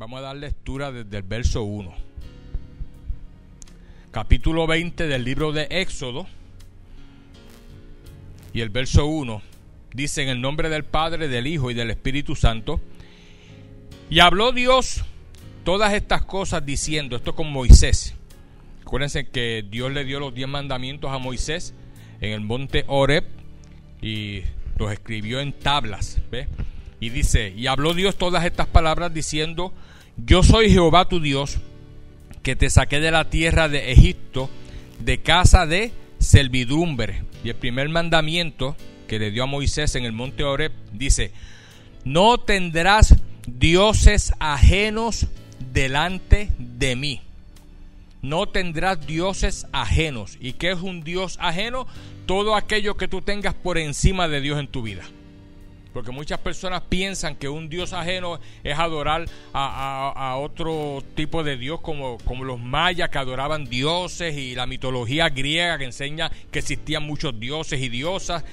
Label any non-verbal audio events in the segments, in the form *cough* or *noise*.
Vamos a dar lectura desde el verso 1. Capítulo 20 del libro de Éxodo. Y el verso 1 dice en el nombre del Padre, del Hijo y del Espíritu Santo. Y habló Dios todas estas cosas diciendo, esto con Moisés. Acuérdense que Dios le dio los diez mandamientos a Moisés en el monte Oreb y los escribió en tablas. ¿ve? Y dice, y habló Dios todas estas palabras diciendo, yo soy Jehová tu Dios, que te saqué de la tierra de Egipto, de casa de servidumbre. Y el primer mandamiento que le dio a Moisés en el monte Oreb dice, no tendrás dioses ajenos delante de mí. No tendrás dioses ajenos. ¿Y qué es un dios ajeno? Todo aquello que tú tengas por encima de Dios en tu vida. Porque muchas personas piensan que un Dios ajeno es adorar a, otro tipo de Dios, como, como los mayas que adoraban dioses y la mitología griega que enseña que existían muchos dioses y diosas.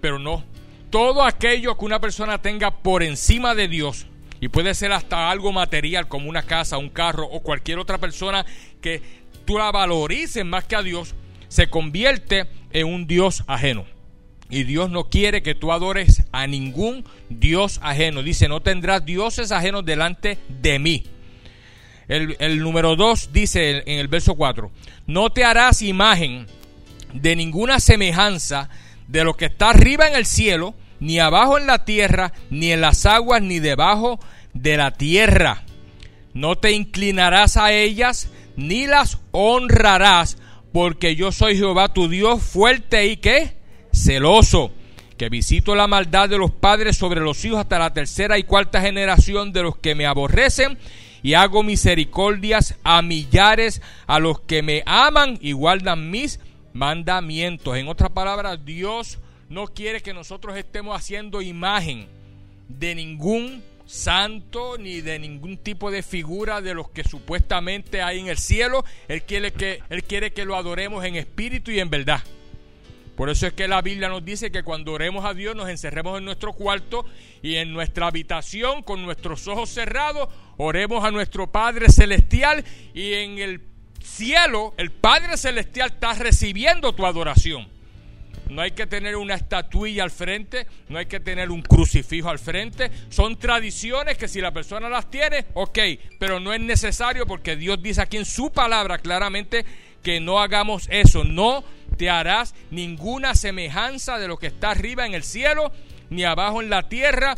Pero no. Todo aquello que una persona tenga por encima de Dios y puede ser hasta algo material como una casa, un carro o cualquier otra persona que tú la valorices más que a Dios, se convierte en un Dios ajeno. Y Dios no quiere que tú adores a ningún Dios ajeno. Dice, no tendrás dioses ajenos delante de mí. El, número 2 dice en el verso 4, no te harás imagen de ninguna semejanza de lo que está arriba en el cielo, ni abajo en la tierra, ni en las aguas, ni debajo de la tierra. No te inclinarás a ellas, ni las honrarás, porque yo soy Jehová tu Dios fuerte y que celoso, que visito la maldad de los padres sobre los hijos hasta la tercera y cuarta generación de los que me aborrecen, y hago misericordias a millares a los que me aman y guardan mis mandamientos. En otras palabras, Dios no quiere que nosotros estemos haciendo imagen de ningún santo ni de ningún tipo de figura de los que supuestamente hay en el cielo. Él quiere que, él quiere que lo adoremos en espíritu y en verdad. Por eso es que la Biblia nos dice que cuando oremos a Dios nos encerremos en nuestro cuarto y en nuestra habitación con nuestros ojos cerrados, oremos a nuestro Padre Celestial y en el cielo el Padre Celestial está recibiendo tu adoración. No hay que tener una estatuilla al frente, no hay que tener un crucifijo al frente. Son tradiciones que si la persona las tiene, ok, pero no es necesario porque Dios dice aquí en su palabra claramente que no hagamos eso. No te harás ninguna semejanza de lo que está arriba en el cielo, ni abajo en la tierra,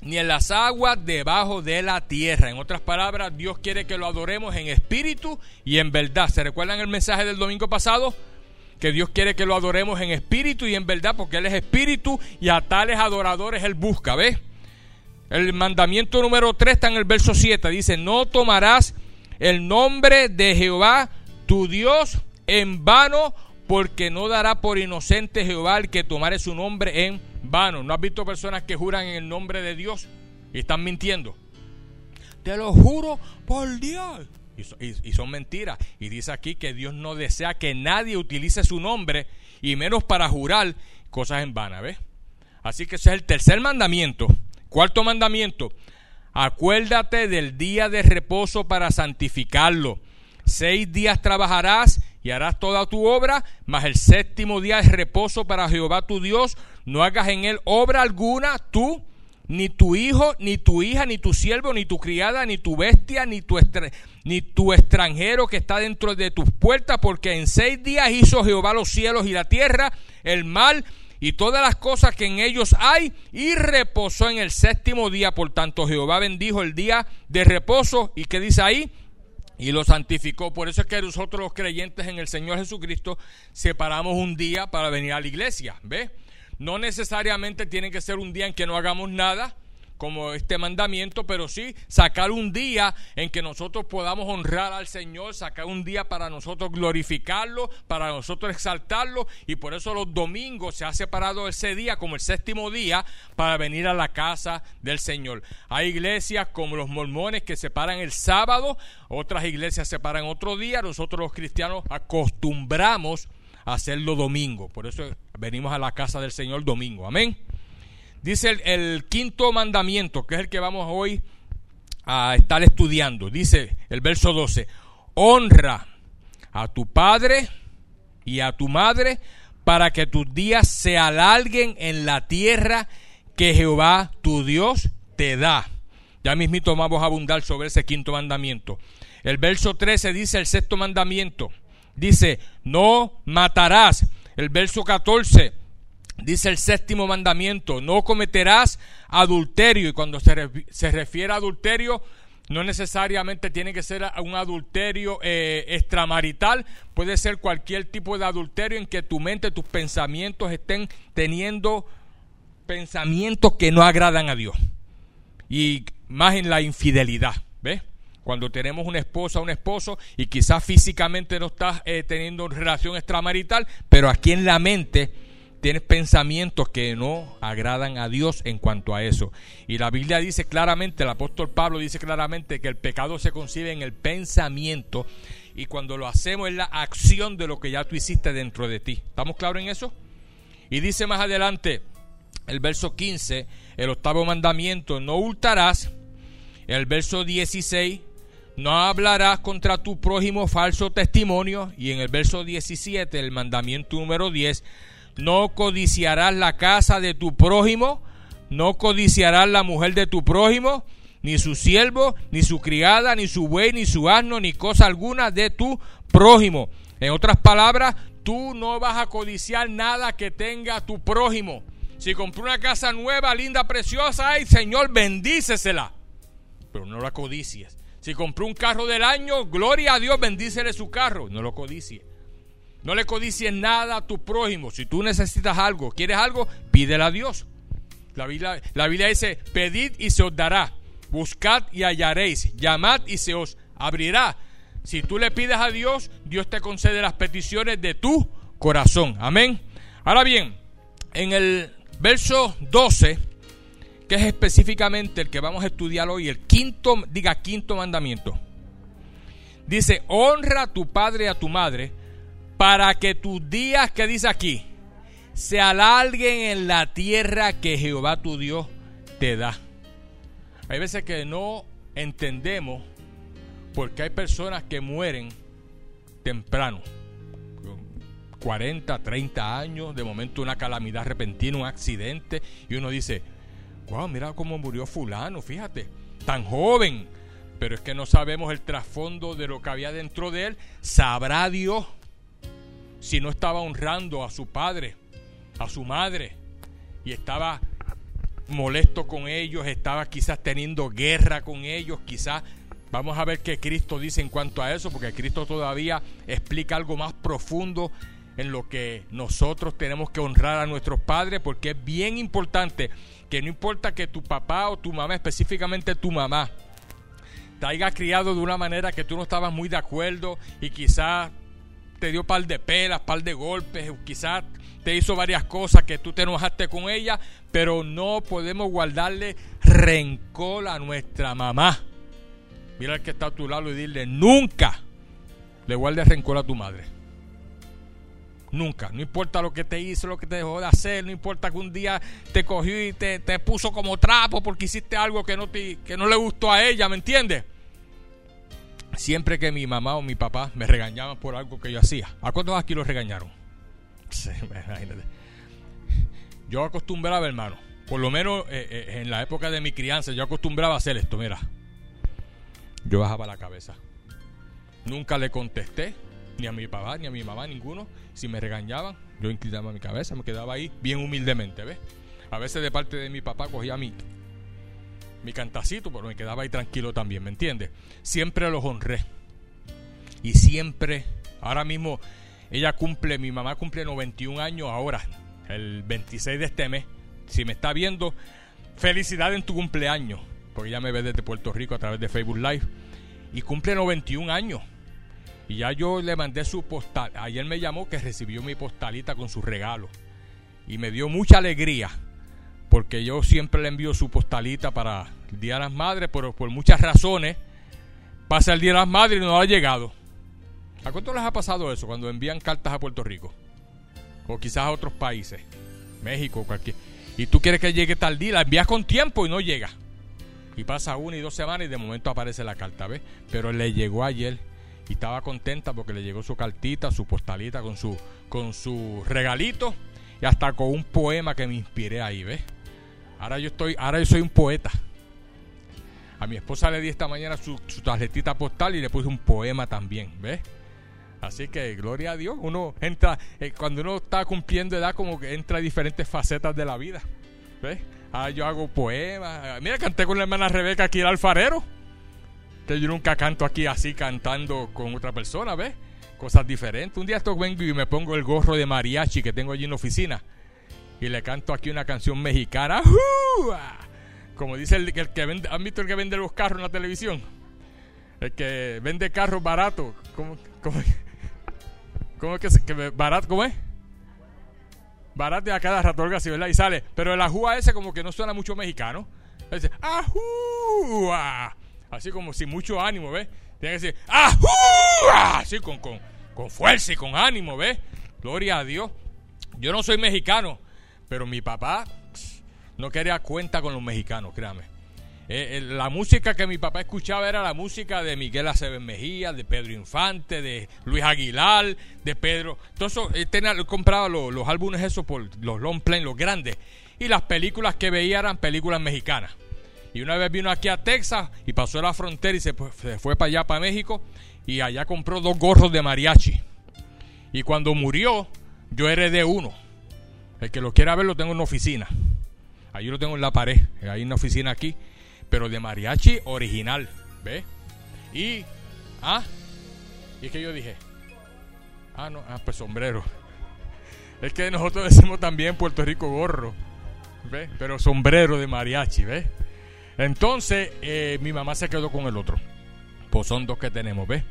ni en las aguas debajo de la tierra. En otras palabras, Dios quiere que lo adoremos en espíritu y en verdad. ¿Se recuerdan el mensaje del domingo pasado? que Dios quiere que lo adoremos en espíritu y en verdad, porque Él es espíritu y a tales adoradores Él busca, ¿ves? El mandamiento número 3 está en el verso 7, dice, no tomarás el nombre de Jehová, tu Dios, en vano, porque no dará por inocente Jehová el que tomare su nombre en vano. ¿No has visto personas que juran en el nombre de Dios y están mintiendo? Te lo juro por Dios. Y, son mentiras. Y dice aquí que Dios no desea que nadie utilice su nombre y menos para jurar cosas en vano, ¿ves? Así que ese es el tercer mandamiento. Cuarto mandamiento. Acuérdate del día de reposo para santificarlo. Seis días trabajarás y harás toda tu obra, mas el séptimo día es reposo para Jehová tu Dios. No hagas en él obra alguna, tú, ni tu hijo, ni tu hija, ni tu siervo, ni tu criada, ni tu bestia, ni tu, ni tu extranjero que está dentro de tus puertas, porque en seis días hizo Jehová los cielos y la tierra, el mar y todas las cosas que en ellos hay, y reposó en el séptimo día. Por tanto, Jehová bendijo el día de reposo. ¿Y qué dice ahí? Y lo santificó. Por eso es que nosotros los creyentes en el Señor Jesucristo separamos un día para venir a la iglesia. ¿Ve? No necesariamente tiene que ser un día en que no hagamos nada, como este mandamiento, pero sí sacar un día en que nosotros podamos honrar al Señor, sacar un día para nosotros glorificarlo, para nosotros exaltarlo, y por eso los domingos se ha separado ese día como el séptimo día para venir a la casa del Señor. Hay iglesias como los mormones que separan el sábado, otras iglesias separan otro día, nosotros los cristianos acostumbramos hacerlo domingo. Por eso venimos a la casa del Señor domingo. Amén. Dice el, quinto mandamiento, que es el que vamos hoy a estar estudiando. Dice el verso 12, honra a tu padre y a tu madre para que tus días se alarguen en la tierra que Jehová tu Dios te da. Ya mismito vamos a abundar sobre ese quinto mandamiento. El verso 13 dice el sexto mandamiento. Dice, no matarás. El verso 14 dice el séptimo mandamiento, no cometerás adulterio. Y cuando se, se refiere a adulterio, no necesariamente tiene que ser un adulterio eh, extramarital, puede ser cualquier tipo de adulterio en que tu mente, tus pensamientos estén teniendo pensamientos que no agradan a Dios. Y más en la infidelidad, ¿ves? Cuando tenemos una esposa o un esposo y quizás físicamente no estás eh, teniendo relación extramarital, pero aquí en la mente tienes pensamientos que no agradan a Dios en cuanto a eso. Y la Biblia dice claramente, el apóstol Pablo dice claramente que el pecado se concibe en el pensamiento y cuando lo hacemos es la acción de lo que ya tú hiciste dentro de ti. ¿Estamos claros en eso? Y dice más adelante el verso 15, el octavo mandamiento, no hurtarás. El verso 16, no hablarás contra tu prójimo falso testimonio. Y en el verso 17, el mandamiento número 10, no codiciarás la casa de tu prójimo, no codiciarás la mujer de tu prójimo, ni su siervo, ni su criada, ni su buey, ni su asno, ni cosa alguna de tu prójimo. En otras palabras, tú no vas a codiciar nada que tenga tu prójimo. Si compró una casa nueva, linda, preciosa, ay Señor, bendícesela. Pero no la codicies. Si compró un carro del año, gloria a Dios, bendícele su carro. No lo codicies. No le codicies nada a tu prójimo. Si tú necesitas algo, quieres algo, pídele a Dios. La Biblia, la Biblia dice, pedid y se os dará. Buscad y hallaréis. Llamad y se os abrirá. Si tú le pides a Dios, Dios te concede las peticiones de tu corazón. Amén. Ahora bien, en el verso 12, que es específicamente el que vamos a estudiar hoy, el quinto, diga quinto mandamiento. Dice, honra a tu padre y a tu madre para que tus días, que dice aquí, se alarguen en la tierra que Jehová tu Dios te da. Hay veces que no entendemos porque hay personas que mueren temprano. 40, 30 años, de momento una calamidad repentina, un accidente, y uno dice, wow, mira cómo murió fulano, fíjate, tan joven, pero es que no sabemos el trasfondo de lo que había dentro de él, sabrá Dios si no estaba honrando a su padre, a su madre, y estaba molesto con ellos, estaba quizás teniendo guerra con ellos, quizás vamos a ver qué Cristo dice en cuanto a eso, porque Cristo todavía explica algo más profundo en lo que nosotros tenemos que honrar a nuestros padres, porque es bien importante que no importa que tu papá o tu mamá, específicamente tu mamá, te haya criado de una manera que tú no estabas muy de acuerdo y quizás te dio par de pelas, par de golpes, quizás te hizo varias cosas que tú te enojaste con ella, pero no podemos guardarle rencor a nuestra mamá. Mira al que está a tu lado y dile, nunca le guardes rencor a tu madre. Nunca, no importa lo que te hizo, lo que te dejó de hacer, no importa que un día te cogió y te, te puso como trapo porque hiciste algo que no, te, que no le gustó a ella, ¿me entiendes? Siempre que mi mamá o mi papá me regañaban por algo que yo hacía. ¿A cuántos aquí los regañaron? *laughs* Yo acostumbraba, hermano, por lo menos eh, eh, en la época de mi crianza, yo acostumbraba a hacer esto, mira. Yo bajaba la cabeza. Nunca le contesté, ni a mi papá, ni a mi mamá, ninguno. Si me regañaban, yo inclinaba mi cabeza, me quedaba ahí bien humildemente, ¿ves? A veces de parte de mi papá cogía mi mi cantacito, pero me quedaba ahí tranquilo también, ¿me entiendes? Siempre los honré. Y siempre, ahora mismo, ella cumple, mi mamá cumple 91 años ahora, el 26 de este mes. Si me está viendo, felicidad en tu cumpleaños, porque ella me ve desde Puerto Rico a través de Facebook Live. Y cumple 91 años. Y ya yo le mandé su postal. Ayer me llamó que recibió mi postalita con su regalo. Y me dio mucha alegría porque yo siempre le envío su postalita para el Día de las Madres, pero por muchas razones pasa el Día de las Madres y no ha llegado. ¿A cuánto les ha pasado eso cuando envían cartas a Puerto Rico? O quizás a otros países, México, cualquier. Y tú quieres que llegue tal día, la envías con tiempo y no llega. Y pasa una y dos semanas y de momento aparece la carta, ¿ves? Pero le llegó ayer y estaba contenta porque le llegó su cartita, su postalita con su, con su regalito y hasta con un poema que me inspiré ahí, ¿ves? Ahora yo estoy, ahora yo soy un poeta. A mi esposa le di esta mañana su, tarjetita postal y le puse un poema también, ¿ves? Así que gloria a Dios, uno entra, eh, cuando uno está cumpliendo edad, como que entra a diferentes facetas de la vida. ¿Ves? Ah, yo hago poemas. Mira, canté con la hermana Rebeca aquí el alfarero. Que yo nunca canto aquí así cantando con otra persona, ¿ves? Cosas diferentes. Un día esto vengo y me pongo el gorro de mariachi que tengo allí en la oficina. Y le canto aquí una canción mexicana. Como dice el, que vende, ¿han visto el que vende los carros en la televisión? El que vende carros baratos. ¿Cómo, cómo, cómo es que, que barato? ¿Cómo es? Barato a cada rato, así, ¿verdad? Y sale. Pero el ajúa ese como que no suena mucho mexicano. Dice, ajúa. Así como sin mucho ánimo, ¿ves? Tiene que decir, ajúa. Así con, con, con fuerza y con ánimo, ¿ves? Gloria a Dios. Yo no soy mexicano, pero mi papá no quería cuenta con los mexicanos, créame. Eh, la música que mi papá escuchaba era la música de Miguel Aceves Mejía, de Pedro Infante, de Luis Aguilar, de Pedro. Entonces, él tenía, compraba los, los, álbumes esos por los long play, los grandes. Y las películas que veía eran películas mexicanas. Y una vez vino aquí a Texas y pasó la frontera y se, se fue para allá, para México. Y allá compró dos gorros de mariachi. Y cuando murió, yo heredé uno. El que lo quiera ver lo tengo en una oficina. Ahí lo tengo en la pared, en la oficina aquí pero de mariachi original, ¿ves? Y, ah, y que yo dije, ah, no, ah, pues sombrero. Es que nosotros decimos también Puerto Rico gorro, ¿ves? Pero sombrero de mariachi, ¿ves? Entonces, eh, mi mamá se quedó con el otro. Pues son dos que tenemos, ¿ves?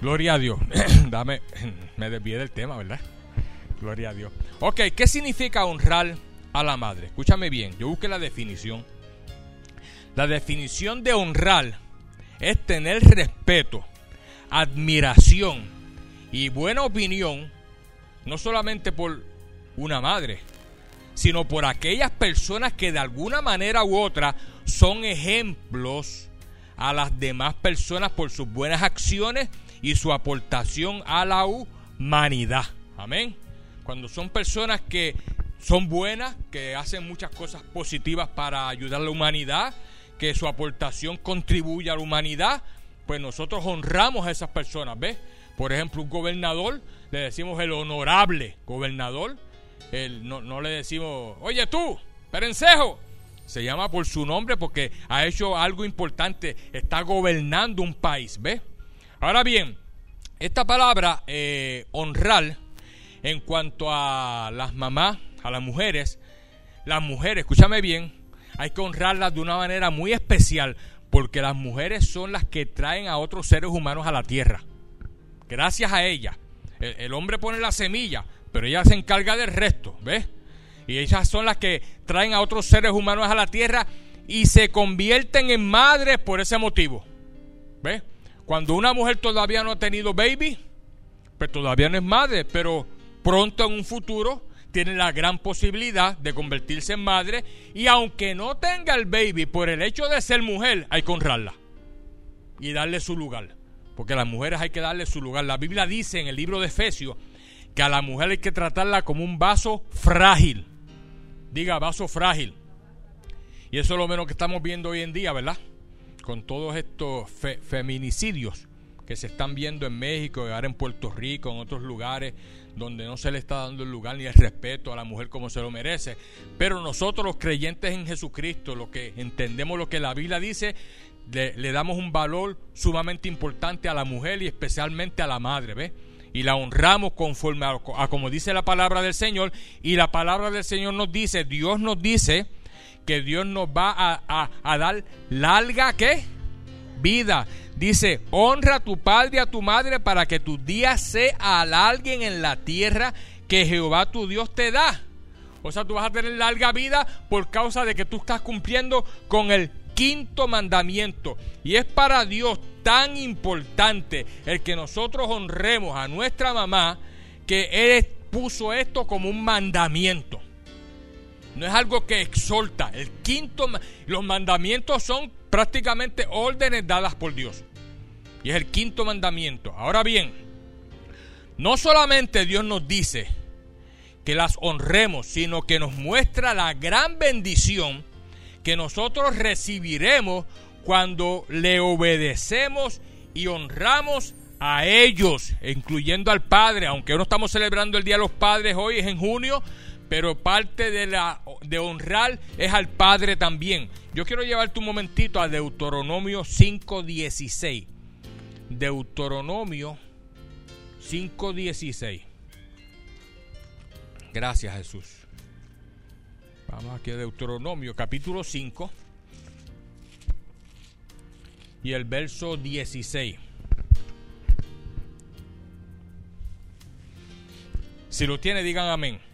Gloria a Dios. *coughs* Dame, *coughs* me desvié del tema, ¿verdad? Gloria a Dios. Ok, ¿qué significa honrar a la madre? Escúchame bien, yo busqué la definición la definición de honrar es tener respeto, admiración y buena opinión, no solamente por una madre, sino por aquellas personas que de alguna manera u otra son ejemplos a las demás personas por sus buenas acciones y su aportación a la humanidad. Amén. Cuando son personas que son buenas, que hacen muchas cosas positivas para ayudar a la humanidad, que su aportación contribuye a la humanidad, pues nosotros honramos a esas personas, ¿ves? Por ejemplo, un gobernador, le decimos el honorable gobernador, el, no, no le decimos, oye tú, perencejo, se llama por su nombre porque ha hecho algo importante, está gobernando un país, ¿ves? Ahora bien, esta palabra eh, honrar en cuanto a las mamás, a las mujeres, las mujeres, escúchame bien, hay que honrarlas de una manera muy especial porque las mujeres son las que traen a otros seres humanos a la tierra. Gracias a ellas. El, hombre pone la semilla, pero ella se encarga del resto, ¿ves? Y ellas son las que traen a otros seres humanos a la tierra y se convierten en madres por ese motivo. ¿Ves? Cuando una mujer todavía no ha tenido baby, pues todavía no es madre, pero pronto en un futuro tiene la gran posibilidad de convertirse en madre y aunque no tenga el baby por el hecho de ser mujer, hay que honrarla y darle su lugar. Porque a las mujeres hay que darle su lugar. La Biblia dice en el libro de Efesios que a la mujer hay que tratarla como un vaso frágil. Diga, vaso frágil. Y eso es lo menos que estamos viendo hoy en día, ¿verdad? Con todos estos feminicidios se están viendo en México, ahora en Puerto Rico, en otros lugares donde no se le está dando el lugar ni el respeto a la mujer como se lo merece. Pero nosotros los creyentes en Jesucristo, los que entendemos lo que la Biblia dice, le, damos un valor sumamente importante a la mujer y especialmente a la madre, ¿ves? Y la honramos conforme a, como dice la palabra del Señor. Y la palabra del Señor nos dice, Dios nos dice que Dios nos va a, a dar larga, ¿qué? Vida. Dice, honra a tu padre y a tu madre para que tus días se alarguen en la tierra que Jehová tu Dios te da. O sea, tú vas a tener larga vida por causa de que tú estás cumpliendo con el quinto mandamiento. Y es para Dios tan importante el que nosotros honremos a nuestra mamá que Él puso esto como un mandamiento. No es algo que exhorta. El quinto, los mandamientos son prácticamente órdenes dadas por Dios. Y es el quinto mandamiento. Ahora bien, no solamente Dios nos dice que las honremos, sino que nos muestra la gran bendición que nosotros recibiremos cuando le obedecemos y honramos a ellos, incluyendo al Padre, aunque no estamos celebrando el Día de los Padres hoy, es en junio, pero parte de, la, de honrar es al Padre también. Yo quiero llevarte un momentito a Deuteronomio 5.16. Deuteronomio 5.16. Gracias Jesús. Vamos aquí a Deuteronomio capítulo 5 y el verso 16. Si lo tiene, digan amén.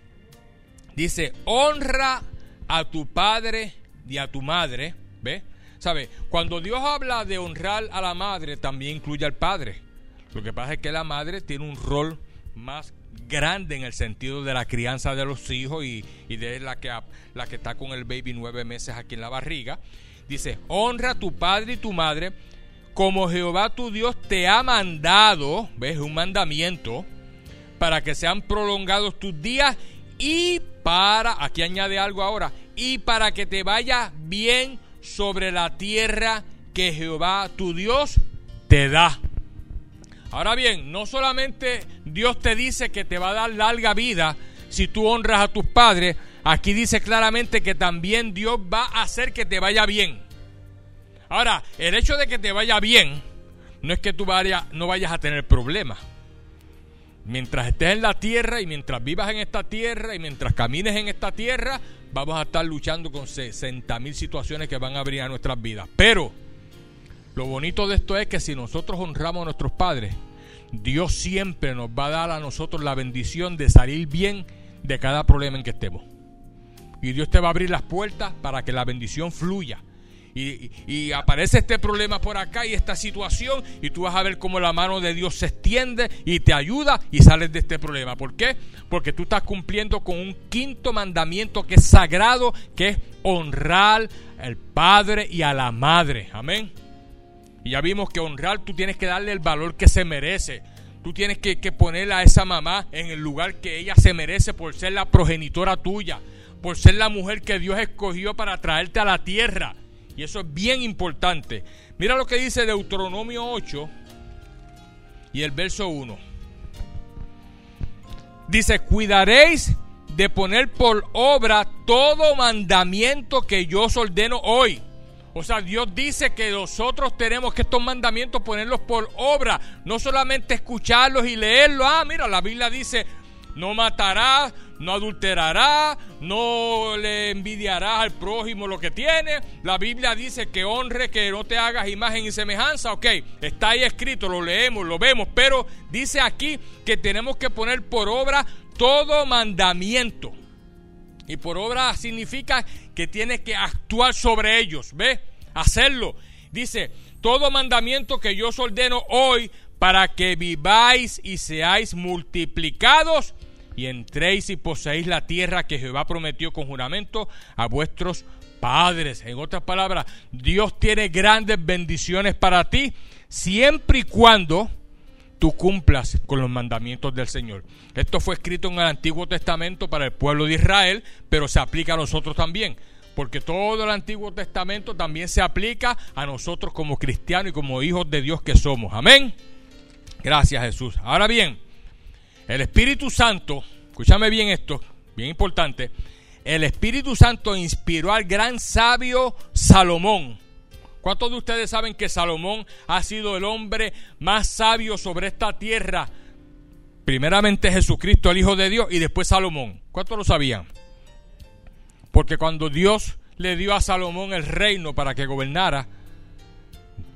Dice, honra a tu padre y a tu madre. ¿Ve? ¿Sabe? Cuando Dios habla de honrar a la madre, también incluye al padre. Lo que pasa es que la madre tiene un rol más grande en el sentido de la crianza de los hijos y, de la que, la que está con el baby nueve meses aquí en la barriga. Dice, honra a tu padre y tu madre como Jehová tu Dios te ha mandado, ves, un mandamiento, para que sean prolongados tus días y para, aquí añade algo ahora, y para que te vaya bien sobre la tierra que Jehová tu Dios te da. Ahora bien, no solamente Dios te dice que te va a dar larga vida si tú honras a tus padres, aquí dice claramente que también Dios va a hacer que te vaya bien. Ahora, el hecho de que te vaya bien no es que tú no vayas a tener problemas. Mientras estés en la tierra y mientras vivas en esta tierra y mientras camines en esta tierra, vamos a estar luchando con 60 mil situaciones que van a abrir a nuestras vidas. Pero lo bonito de esto es que si nosotros honramos a nuestros padres, Dios siempre nos va a dar a nosotros la bendición de salir bien de cada problema en que estemos. Y Dios te va a abrir las puertas para que la bendición fluya. Y, aparece este problema por acá y esta situación y tú vas a ver cómo la mano de Dios se extiende y te ayuda y sales de este problema. ¿Por qué? Porque tú estás cumpliendo con un quinto mandamiento que es sagrado, que es honrar al Padre y a la Madre. Amén. Y ya vimos que honrar tú tienes que darle el valor que se merece. Tú tienes que, que poner a esa mamá en el lugar que ella se merece por ser la progenitora tuya, por ser la mujer que Dios escogió para traerte a la tierra. Y eso es bien importante. Mira lo que dice Deuteronomio 8 y el verso 1. Dice, cuidaréis de poner por obra todo mandamiento que yo os ordeno hoy. O sea, Dios dice que nosotros tenemos que estos mandamientos ponerlos por obra, no solamente escucharlos y leerlos. Ah, mira, la Biblia dice, no matarás, no adulterarás, no le envidiarás al prójimo lo que tiene. La Biblia dice que honre, que no te hagas imagen y semejanza. Ok, está ahí escrito, lo leemos, lo vemos, pero dice aquí que tenemos que poner por obra todo mandamiento. Y por obra significa que tienes que actuar sobre ellos, ¿ves? Hacerlo. Dice, todo mandamiento que yo os ordeno hoy para que viváis y seáis multiplicados y entréis y poseéis la tierra que Jehová prometió con juramento a vuestros padres. En otras palabras, Dios tiene grandes bendiciones para ti siempre y cuando tú cumplas con los mandamientos del Señor. Esto fue escrito en el Antiguo Testamento para el pueblo de Israel, pero se aplica a nosotros también. Porque todo el Antiguo Testamento también se aplica a nosotros como cristianos y como hijos de Dios que somos. Amén. Gracias Jesús. Ahora bien, el Espíritu Santo, escúchame bien esto, bien importante. El Espíritu Santo inspiró al gran sabio Salomón. ¿Cuántos de ustedes saben que Salomón ha sido el hombre más sabio sobre esta tierra? Primeramente Jesucristo, el Hijo de Dios, y después Salomón. ¿Cuántos lo sabían? Porque cuando Dios le dio a Salomón el reino para que gobernara,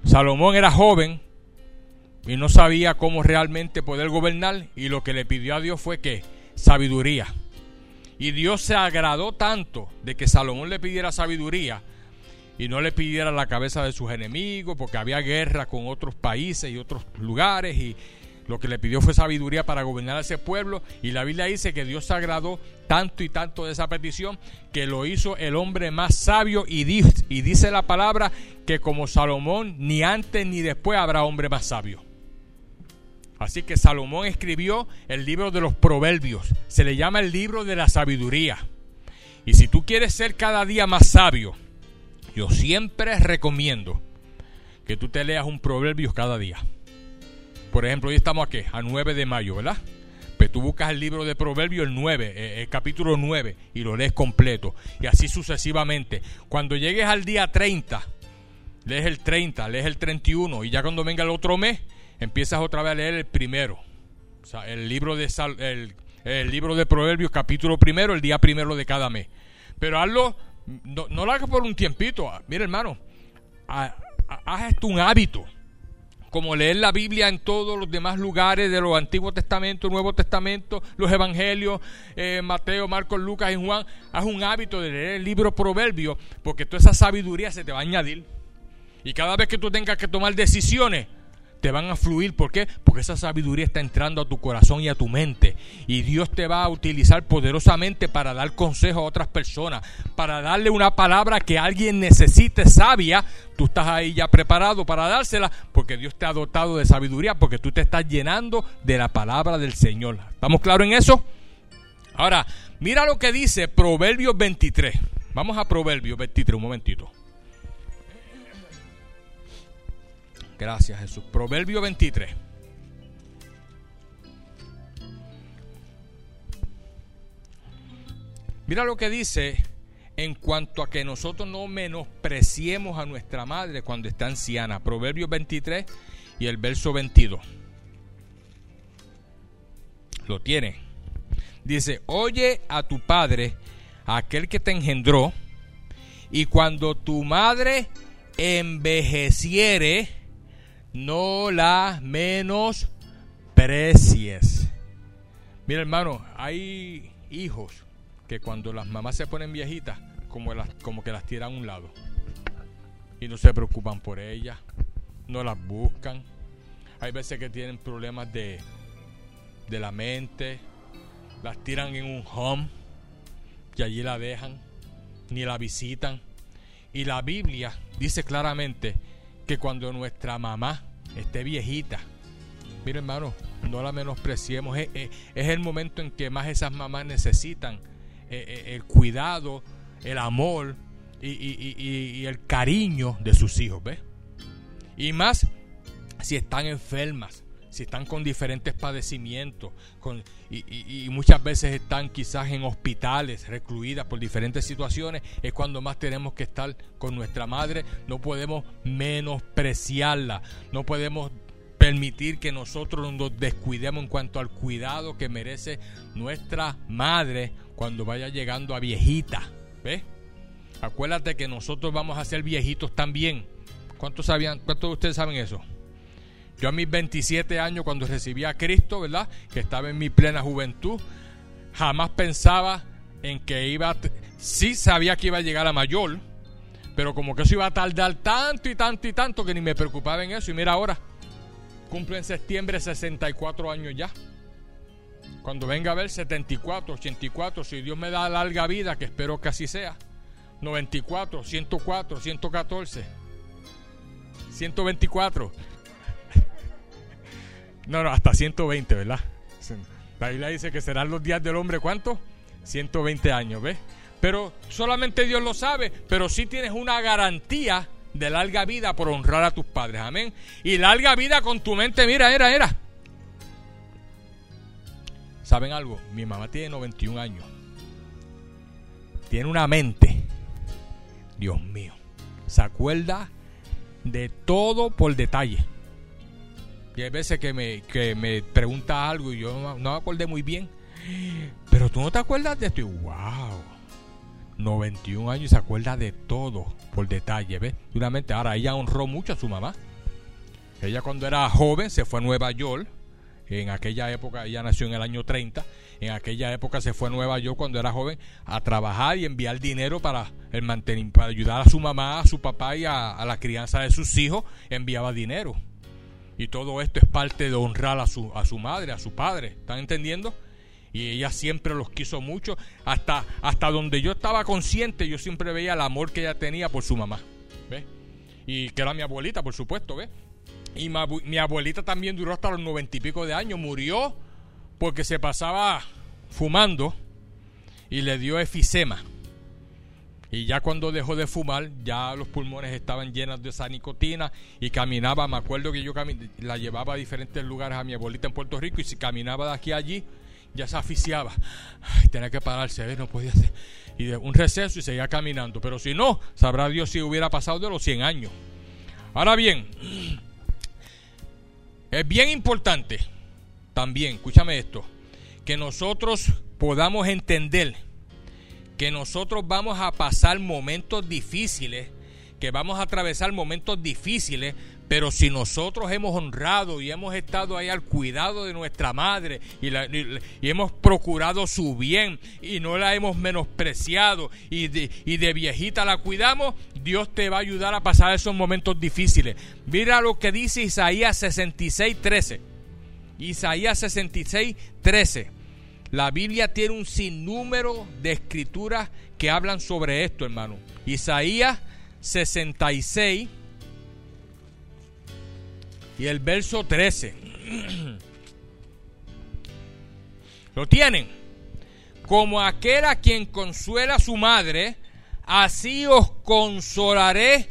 Salomón era joven, y no sabía cómo realmente poder gobernar y lo que le pidió a Dios fue que sabiduría. Y Dios se agradó tanto de que Salomón le pidiera sabiduría y no le pidiera la cabeza de sus enemigos porque había guerra con otros países y otros lugares y Lo que le pidió fue sabiduría para gobernar a ese pueblo. Y la Biblia dice que Dios se agradó tanto y tanto de esa petición que lo hizo el hombre más sabio. Y, y dice la palabra que como Salomón, ni antes ni después habrá hombre más sabio. Así que Salomón escribió el libro de los proverbios. Se le llama el libro de la sabiduría. Y si tú quieres ser cada día más sabio, yo siempre recomiendo que tú te leas un proverbio cada día. Por ejemplo, hoy estamos aquí, a 9 de mayo, ¿verdad? Pues tú buscas el libro de Proverbios, el 9, eh, el capítulo 9, y lo lees completo. Y así sucesivamente. Cuando llegues al día 30, lees el 30, lees el 31, y ya cuando venga el otro mes, empiezas otra vez a leer el primero. O sea, el libro de, el, libro de Proverbios, capítulo primero, el día primero de cada mes. Pero hazlo, no, lo hagas por un tiempito. Mira, hermano, haz esto un hábito como leer la Biblia en todos los demás lugares de los Antiguos Testamentos, Nuevo Testamento, los Evangelios, eh, Mateo, Marcos, Lucas y Juan, haz un hábito de leer el libro Proverbio, porque toda esa sabiduría se te va a añadir. Y cada vez que tú tengas que tomar decisiones, te van a fluir. ¿Por qué? Porque esa sabiduría está entrando a tu corazón y a tu mente. Y Dios te va a utilizar poderosamente para dar consejo a otras personas, para darle una palabra que alguien necesite sabia. Tú estás ahí ya preparado para dársela porque Dios te ha dotado de sabiduría, porque tú te estás llenando de la palabra del Señor. ¿Estamos claros en eso? Ahora, mira lo que dice Proverbios 23. Vamos a Proverbios 23, un momentito. Gracias Jesús. Proverbio 23. Mira lo que dice en cuanto a que nosotros no menospreciemos a nuestra madre cuando está anciana. Proverbio 23 y el verso 22. Lo tiene. Dice, oye a tu padre, aquel que te engendró, y cuando tu madre envejeciere, no la menosprecies. Mira hermano, hay hijos que cuando las mamás se ponen viejitas, como, las, como que las tiran a un lado. Y no se preocupan por ellas, no las buscan. Hay veces que tienen problemas de, de la mente, las tiran en un home y allí la dejan, ni la visitan. Y la Biblia dice claramente que cuando nuestra mamá esté viejita, mire hermano, no la menospreciemos, es, el momento en que más esas mamás necesitan eh, eh, el cuidado, el amor y, el cariño de sus hijos, ¿ves? Y más si están enfermas, si están con diferentes padecimientos con, y, muchas veces están quizás en hospitales, recluidas por diferentes situaciones, es cuando más tenemos que estar con nuestra madre. No podemos menospreciarla, no podemos permitir que nosotros nos descuidemos en cuanto al cuidado que merece nuestra madre cuando vaya llegando a viejita. ¿Ves? Acuérdate que nosotros vamos a ser viejitos también. ¿Cuántos, sabían, ¿Cuántos de ustedes saben eso? Yo a mis 27 años cuando recibí a Cristo, ¿verdad? Que estaba en mi plena juventud, jamás pensaba en que iba. Sí sabía que iba a llegar a mayor, pero como que eso iba a tardar tanto y tanto y tanto que ni me preocupaba en eso. Y mira ahora, cumple en septiembre 64 años ya. Cuando venga a ver 74, 84, si Dios me da larga vida, que espero que así sea. 94, 104, 114, 124. No, no, hasta 120, ¿verdad? La Biblia dice que serán los días del hombre, ¿cuánto? 120 años, ¿ves? Pero solamente Dios lo sabe, pero sí tienes una garantía de larga vida por honrar a tus padres, amén. Y larga vida con tu mente, mira, era, era. ¿Saben algo? Mi mamá tiene 91 años. Tiene una mente. Dios mío. Se acuerda de todo por detalle. Y hay veces que me, que me pregunta algo y yo no, me acordé muy bien. Pero tú no te acuerdas de esto. Y, wow. 91 años y se acuerda de todo por detalle, ¿ves? Duramente, ahora ella honró mucho a su mamá. Ella cuando era joven se fue a Nueva York. En aquella época, ella nació en el año 30. En aquella época se fue a Nueva York cuando era joven a trabajar y enviar dinero para el mantenimiento, para ayudar a su mamá, a su papá y a la crianza de sus hijos. Enviaba dinero Y todo esto es parte de honrar a su, a su madre, a su padre. ¿Están entendiendo? Y ella siempre los quiso mucho. Hasta, hasta donde yo estaba consciente, yo siempre veía el amor que ella tenía por su mamá. ¿Ves? Y que era mi abuelita, por supuesto, ¿ves? Y mi abuelita también duró hasta los noventa y pico de años. Murió porque se pasaba fumando y le dio efisema. Y ya cuando dejó de fumar, ya los pulmones estaban llenos de esa nicotina y caminaba. Me acuerdo que yo la llevaba a diferentes lugares a mi abuelita en Puerto Rico y si caminaba de aquí a allí, ya se aficiaba. tenía que pararse, no podía hacer. Y de un receso y seguía caminando. Pero si no, sabrá Dios si hubiera pasado de los 100 años. Ahora bien, es bien importante también, escúchame esto, que nosotros podamos entender que nosotros vamos a pasar momentos difíciles, que vamos a atravesar momentos difíciles, pero si nosotros hemos honrado y hemos estado ahí al cuidado de nuestra madre y, hemos procurado su bien y no la hemos menospreciado y de, y de viejita la cuidamos, Dios te va a ayudar a pasar esos momentos difíciles. Mira lo que dice Isaías 66, 13. Isaías 66, 13. La Biblia tiene un sinnúmero de escrituras que hablan sobre esto, hermano. Isaías 66 y el verso 13. *clears throat* ¿Lo tienen? Como aquel a quien consuela su madre, así os consolaré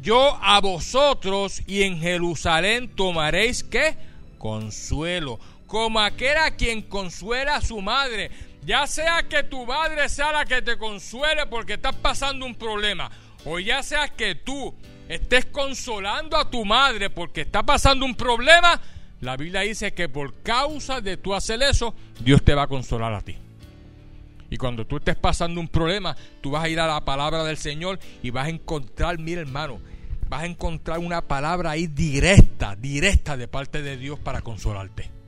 yo a vosotros y en Jerusalén tomaréis que consuelo como aquel a quien consuela a su madre. Ya sea que tu madre sea la que te consuele porque estás pasando un problema, o ya sea que tú estés consolando a tu madre porque está pasando un problema, la Biblia dice que por causa de tu hacer eso, Dios te va a consolar a ti. Y cuando tú estés pasando un problema, tú vas a ir a la palabra del Señor y vas a encontrar, mira hermano, vas a encontrar una palabra ahí directa, directa de parte de Dios para consolarte.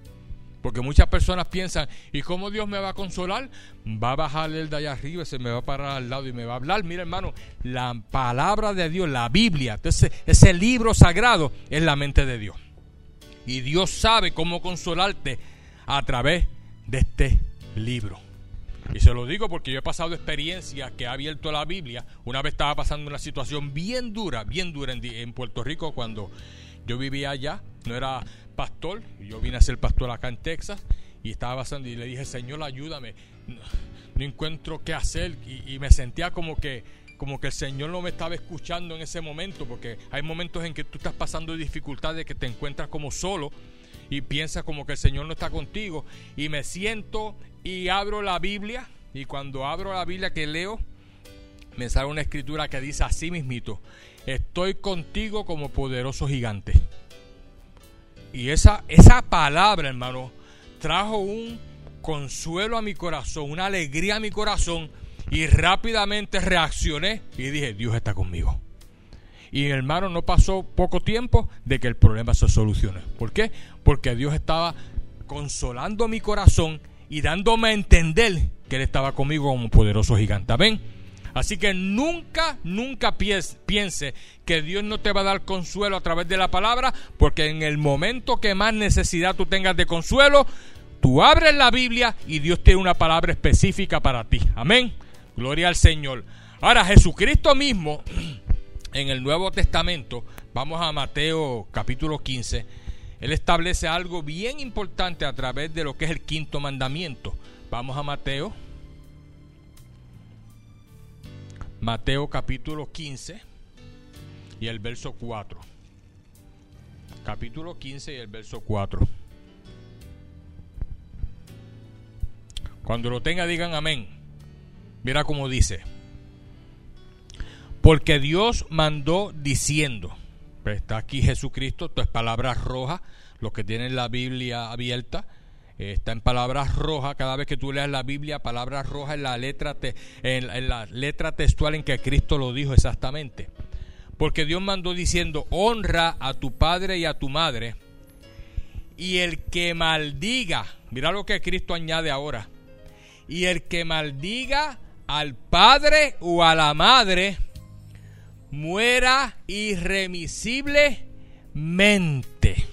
Porque muchas personas piensan, ¿y cómo Dios me va a consolar? Va a bajar el de allá arriba, se me va a parar al lado y me va a hablar. Mira, hermano, la palabra de Dios, la Biblia, ese, libro sagrado es la mente de Dios. Y Dios sabe cómo consolarte a través de este libro. Y se lo digo porque yo he pasado experiencias que ha abierto la Biblia. Una vez estaba pasando una situación bien dura, bien dura en, en Puerto Rico cuando yo vivía allá. No era pastor, yo vine a ser pastor acá en Texas y estaba pasando y le dije, Señor, ayúdame, no, encuentro qué hacer y, me sentía como que, como que el Señor no me estaba escuchando en ese momento, porque hay momentos en que tú estás pasando dificultades, que te encuentras como solo y piensas como que el Señor no está contigo y me siento y abro la Biblia y cuando abro la Biblia que leo, me sale una escritura que dice así mismito, estoy contigo como poderoso gigante. Y esa, esa palabra, hermano, trajo un consuelo a mi corazón, una alegría a mi corazón. Y rápidamente reaccioné y dije, Dios está conmigo. Y hermano, no pasó poco tiempo de que el problema se solucionó. ¿Por qué? Porque Dios estaba consolando mi corazón y dándome a entender que Él estaba conmigo como un poderoso gigante. Amén. Así que nunca, nunca piense que Dios no te va a dar consuelo a través de la palabra, porque en el momento que más necesidad tú tengas de consuelo, tú abres la Biblia y Dios tiene una palabra específica para ti. Amén. Gloria al Señor. Ahora, Jesucristo mismo, *clears throat* en el Nuevo Testamento, vamos a Mateo capítulo 15, Él establece algo bien importante a través de lo que es el quinto mandamiento. Vamos a Mateo Mateo capítulo 15 y el verso 4. Capítulo 15 y el verso 4. Cuando lo tenga digan amén. Mira cómo dice. Porque Dios mandó diciendo. Pues está aquí Jesucristo, esto es palabras rojas, los que tienen la Biblia abierta está en palabras rojas. Cada vez que tú leas la Biblia, palabras rojas en la letra, en, la letra textual en que Cristo lo dijo exactamente. Porque Dios mandó diciendo, honra a tu padre y a tu madre. Y el que maldiga, mira lo que Cristo añade ahora. Y el que maldiga al padre o a la madre, muera irremisiblemente.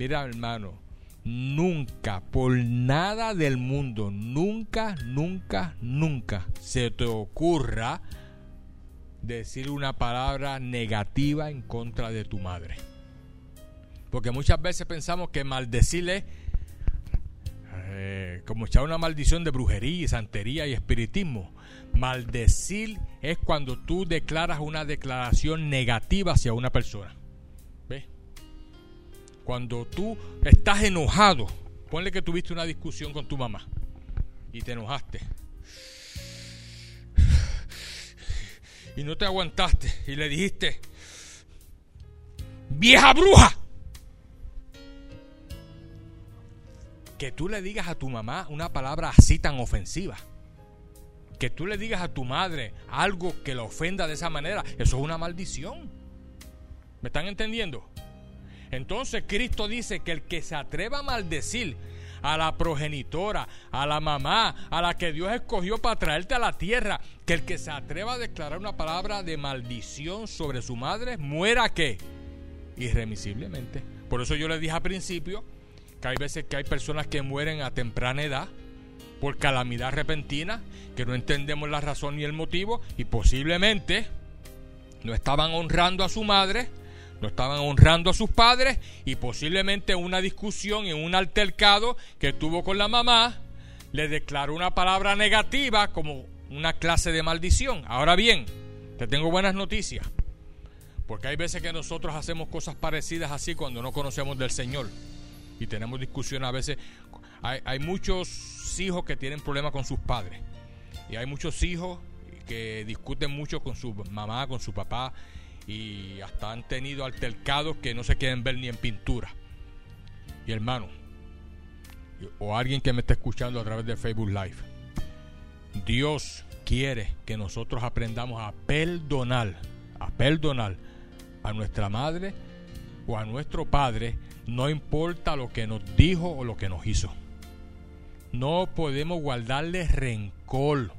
Mira, hermano, nunca, por nada del mundo, nunca, nunca, nunca se te ocurra decir una palabra negativa en contra de tu madre. Porque muchas veces pensamos que maldecirle eh, como echar una maldición de brujería, santería y espiritismo. Maldecir es cuando tú declaras una declaración negativa hacia una persona. Cuando tú estás enojado, ponle que tuviste una discusión con tu mamá y te enojaste. Y no te aguantaste y le dijiste, vieja bruja. Que tú le digas a tu mamá una palabra así tan ofensiva que tú le digas a tu madre algo que la ofenda de esa manera, eso es una maldición. ¿Me están entendiendo? Entonces Cristo dice que el que se atreva a maldecir a la progenitora, a la mamá, a la que Dios escogió para traerte a la tierra, que el que se atreva a declarar una palabra de maldición sobre su madre, muera que irremisiblemente. Por eso yo le dije al principio que hay veces que hay personas que mueren a temprana edad por calamidad repentina, que no entendemos la razón ni el motivo y posiblemente no estaban honrando a su madre, no estaban honrando a sus padres y posiblemente una discusión, en un altercado que tuvo con la mamá, le declaró una palabra negativa como una clase de maldición. Ahora bien, te tengo buenas noticias, porque hay veces que nosotros hacemos cosas parecidas así cuando no conocemos del Señor y tenemos discusiones a veces. Hay, hay muchos hijos que tienen problemas con sus padres. Y hay muchos hijos que discuten mucho con su mamá, con su papá. Y hasta han tenido altercados que no se quieren ver ni en pintura. Y hermano, o alguien que me está escuchando a través de Facebook Live, Dios quiere que nosotros aprendamos a perdonar, a perdonar a nuestra madre o a nuestro padre, no importa lo que nos dijo o lo que nos hizo. No podemos guardarle rencor.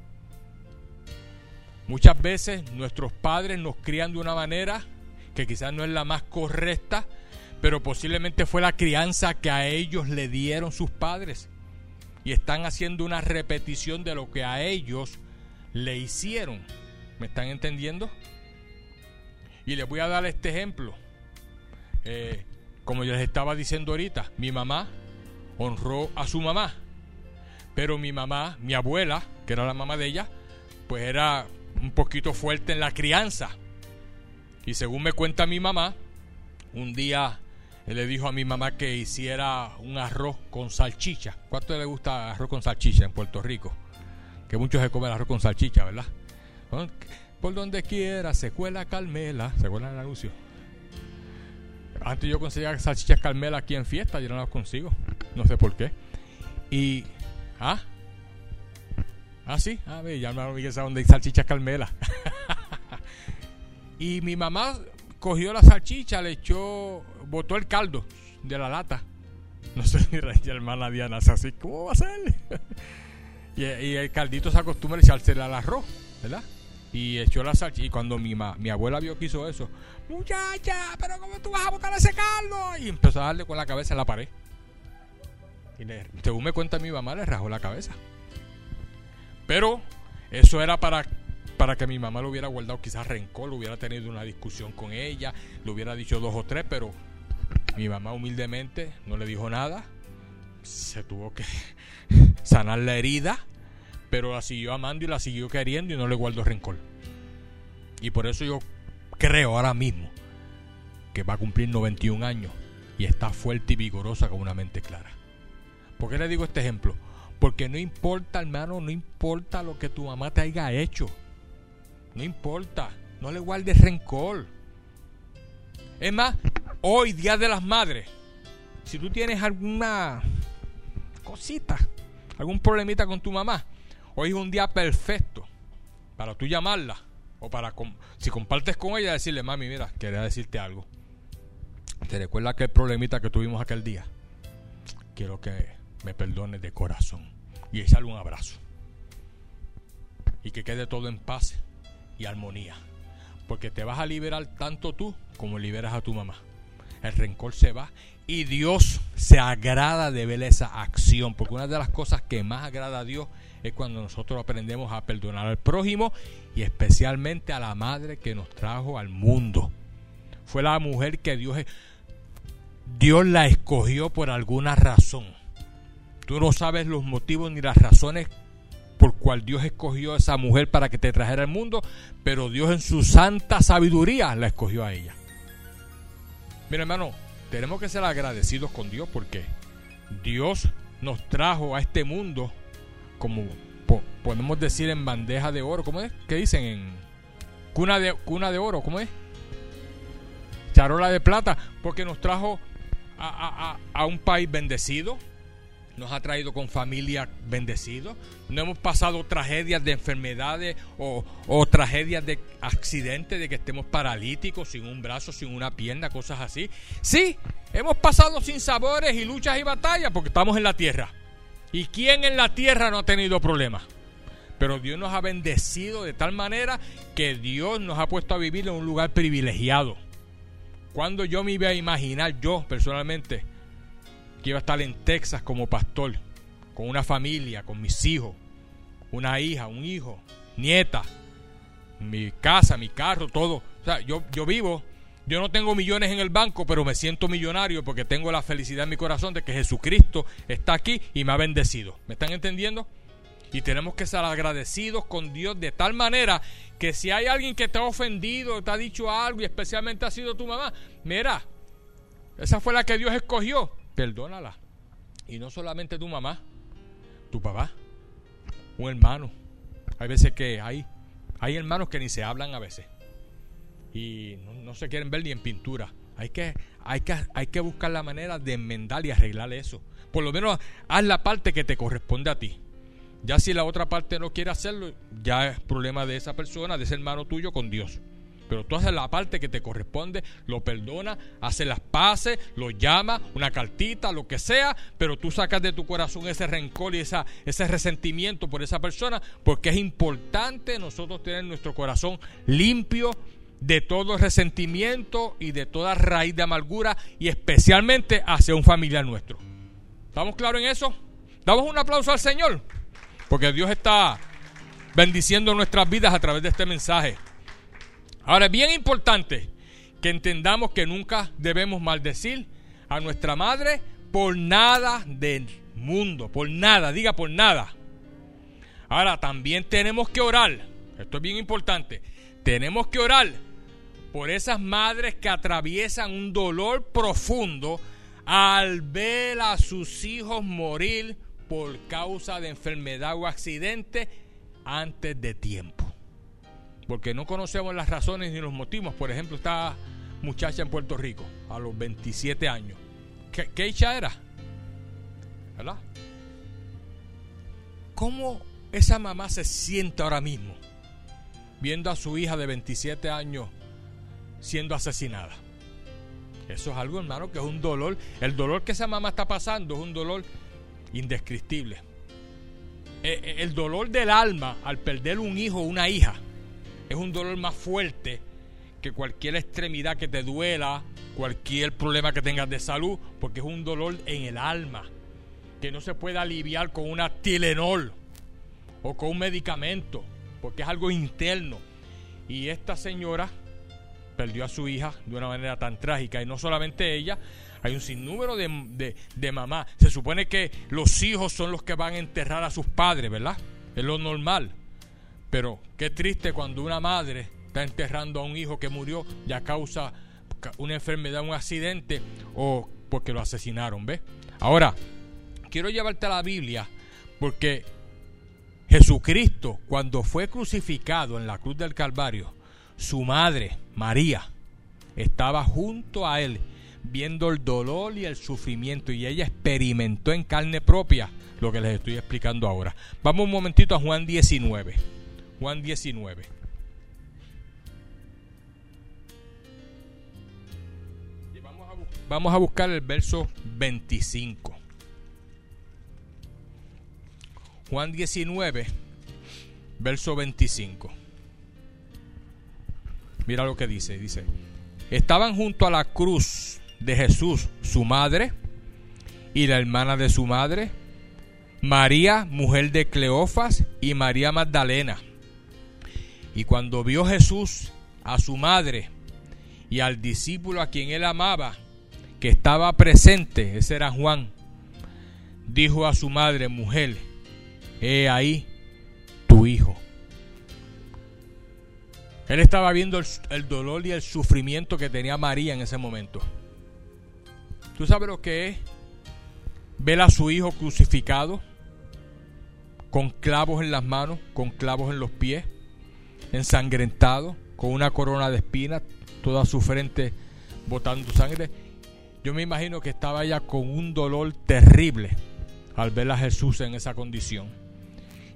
Muchas veces nuestros padres nos crían de una manera que quizás no es la más correcta, pero posiblemente fue la crianza que a ellos le dieron sus padres. Y están haciendo una repetición de lo que a ellos le hicieron. ¿Me están entendiendo? Y les voy a dar este ejemplo. Eh, como yo les estaba diciendo ahorita, mi mamá honró a su mamá. Pero mi mamá, mi abuela, que era la mamá de ella, pues era un poquito fuerte en la crianza. Y según me cuenta mi mamá, un día le dijo a mi mamá que hiciera un arroz con salchicha. ¿Cuánto le gusta arroz con salchicha en Puerto Rico? Que muchos se comen arroz con salchicha, ¿verdad? Por donde quiera, se cuela Carmela. ¿Se acuerdan el anuncio? Antes yo conseguía salchichas Carmela aquí en fiesta, yo no las consigo. No sé por qué. Y ¿Ah? Ah, sí. Ah, ya Miguel sabe dónde hay salchichas Carmela. *laughs* y mi mamá cogió la salchicha, le echó, botó el caldo de la lata. No sé *laughs* la hermana Diana así, ¿cómo va a ser? *laughs* y, el caldito se acostumbra a echarse al arroz, ¿verdad? Y echó la salchicha. Y cuando mi, mi abuela vio que hizo eso, muchacha, pero ¿cómo tú vas a botar ese caldo? Y empezó a darle con la cabeza en la pared. Y según me cuenta mi mamá, le rajó la cabeza. Pero eso era para, para que mi mamá lo hubiera guardado quizás rencor, hubiera tenido una discusión con ella, le hubiera dicho dos o tres, pero mi mamá humildemente no le dijo nada. Se tuvo que *laughs* sanar la herida, pero la siguió amando y la siguió queriendo y no le guardó rencor. Y por eso yo creo ahora mismo que va a cumplir 91 años y está fuerte y vigorosa con una mente clara. ¿Por qué le digo este ejemplo? Porque no importa, hermano, no importa lo que tu mamá te haya hecho. No importa. No le guardes rencor. Es más, hoy, Día de las Madres, si tú tienes alguna cosita, algún problemita con tu mamá, hoy es un día perfecto para tú llamarla o para, si compartes con ella, decirle, mami, mira, quería decirte algo. ¿Te recuerdas aquel problemita que tuvimos aquel día? Quiero que me perdone de corazón y echarle un abrazo. Y que quede todo en paz y armonía. Porque te vas a liberar tanto tú como liberas a tu mamá. el rencor se va y Dios se agrada de ver esa acción, porque una de las cosas que más agrada a Dios es cuando nosotros aprendemos a perdonar al prójimo y especialmente a la madre que nos trajo al mundo. Fue la mujer que Dios Dios la escogió por alguna razón. Tú no sabes los motivos ni las razones por cual Dios escogió a esa mujer para que te trajera al mundo, pero Dios en su santa sabiduría la escogió a ella. Mira, hermano, tenemos que ser agradecidos con Dios porque Dios nos trajo a este mundo como podemos decir en bandeja de oro, ¿cómo es? ¿Qué dicen? En cuna de, cuna de oro, ¿cómo es? Charola de plata, porque nos trajo a, a un país bendecido, nos ha traído con familia bendecido. No hemos pasado tragedias de enfermedades o, o, tragedias de accidentes, de que estemos paralíticos, sin un brazo, sin una pierna, cosas así. Sí, hemos pasado sin sabores y luchas y batallas porque estamos en la tierra. ¿Y quién en la tierra no ha tenido problemas? Pero Dios nos ha bendecido de tal manera que Dios nos ha puesto a vivir en un lugar privilegiado. Cuando yo me iba a imaginar, yo personalmente, que iba a estar en Texas como pastor, con una familia, con mis hijos, una hija, un hijo, nieta, mi casa, mi carro, todo. O sea, yo, yo vivo, yo no tengo millones en el banco, pero me siento millonario porque tengo la felicidad en mi corazón de que Jesucristo está aquí y me ha bendecido. ¿Me están entendiendo? Y tenemos que ser agradecidos con Dios de tal manera que si hay alguien que te ha ofendido, te ha dicho algo y especialmente ha sido tu mamá, mira, esa fue la que Dios escogió perdónala. Y no solamente tu mamá, tu papá, un hermano. Hay veces que hay, hay hermanos que ni se hablan a veces. Y no, se quieren ver ni en pintura. Hay que, hay, que, hay que buscar la manera de enmendar y arreglar eso. Por lo menos haz la parte que te corresponde a ti. Ya si la otra parte no quiere hacerlo, ya es problema de esa persona, de ese hermano tuyo con Dios pero tú haces la parte que te corresponde, lo perdona, haces las paces, lo llama, una cartita, lo que sea, pero tú sacas de tu corazón ese rencor y esa, ese resentimiento por esa persona, porque es importante nosotros tener nuestro corazón limpio de todo resentimiento y de toda raíz de amargura y especialmente hacia un familiar nuestro. ¿Estamos claros en eso? Damos un aplauso al Señor, porque Dios está bendiciendo nuestras vidas a través de este mensaje. Ahora es bien importante que entendamos que nunca debemos maldecir a nuestra madre por nada del mundo, por nada, diga por nada. Ahora también tenemos que orar, esto es bien importante, tenemos que orar por esas madres que atraviesan un dolor profundo al ver a sus hijos morir por causa de enfermedad o accidente antes de tiempo porque no conocemos las razones ni los motivos. Por ejemplo, esta muchacha en Puerto Rico, a los 27 años. ¿Qué, qué hecha era? ¿Verdad? ¿Cómo esa mamá se siente ahora mismo viendo a su hija de 27 años siendo asesinada? Eso es algo, hermano, que es un dolor. El dolor que esa mamá está pasando es un dolor indescriptible. Eh, eh, el dolor del alma al perder un hijo o una hija es un dolor más fuerte que cualquier extremidad que te duela, cualquier problema que tengas de salud, porque es un dolor en el alma, que no se puede aliviar con una Tilenol o con un medicamento, porque es algo interno. Y esta señora perdió a su hija de una manera tan trágica, y no solamente ella, hay un sinnúmero de, de, de mamás. Se supone que los hijos son los que van a enterrar a sus padres, ¿verdad? Es lo normal. Pero qué triste cuando una madre está enterrando a un hijo que murió ya causa una enfermedad, un accidente o porque lo asesinaron, ¿ves? Ahora, quiero llevarte a la Biblia porque Jesucristo, cuando fue crucificado en la cruz del Calvario, su madre, María, estaba junto a él viendo el dolor y el sufrimiento y ella experimentó en carne propia lo que les estoy explicando ahora. Vamos un momentito a Juan 19. Juan 19. vamos, a buscar el verso 25. Juan 19, verso 25. Mira lo que dice, dice, estaban junto a la cruz de Jesús su madre y la hermana de su madre, María, mujer de Cleofas, y María Magdalena. Y cuando vio Jesús a su madre y al discípulo a quien él amaba, que estaba presente, ese era Juan, dijo a su madre, mujer, he ahí tu hijo. Él estaba viendo el, dolor y el sufrimiento que tenía María en ese momento. ¿Tú sabes lo que es ver a su hijo crucificado? Con clavos en las manos, con clavos en los pies, ensangrentado, con una corona de espinas, toda su frente botando sangre. Yo me imagino que estaba ella con un dolor terrible al ver a Jesús en esa condición.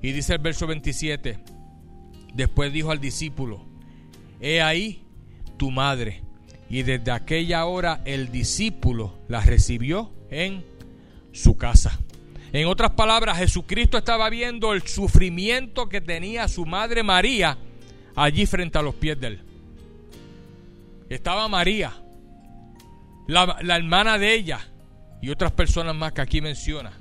Y dice el verso 27, después dijo al discípulo, he ahí tu madre. Y desde aquella hora el discípulo la recibió en su casa. En otras palabras, Jesucristo estaba viendo el sufrimiento que tenía su madre María allí frente a los pies de él. Estaba María, la, la hermana de ella y otras personas más que aquí menciona.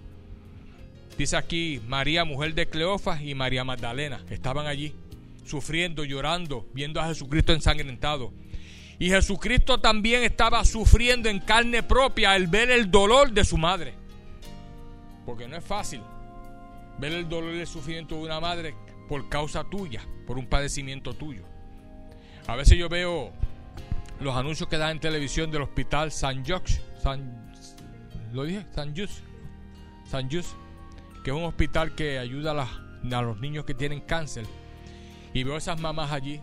Dice aquí María, mujer de Cleofas, y María Magdalena. Estaban allí, sufriendo, llorando, viendo a Jesucristo ensangrentado. Y Jesucristo también estaba sufriendo en carne propia el ver el dolor de su madre. Porque no es fácil ver el dolor y el sufrimiento de una madre por causa tuya, por un padecimiento tuyo. A veces yo veo los anuncios que dan en televisión del hospital San José, San, ¿lo dije? San Jus, San que es un hospital que ayuda a, los niños que tienen cáncer. Y veo esas mamás allí,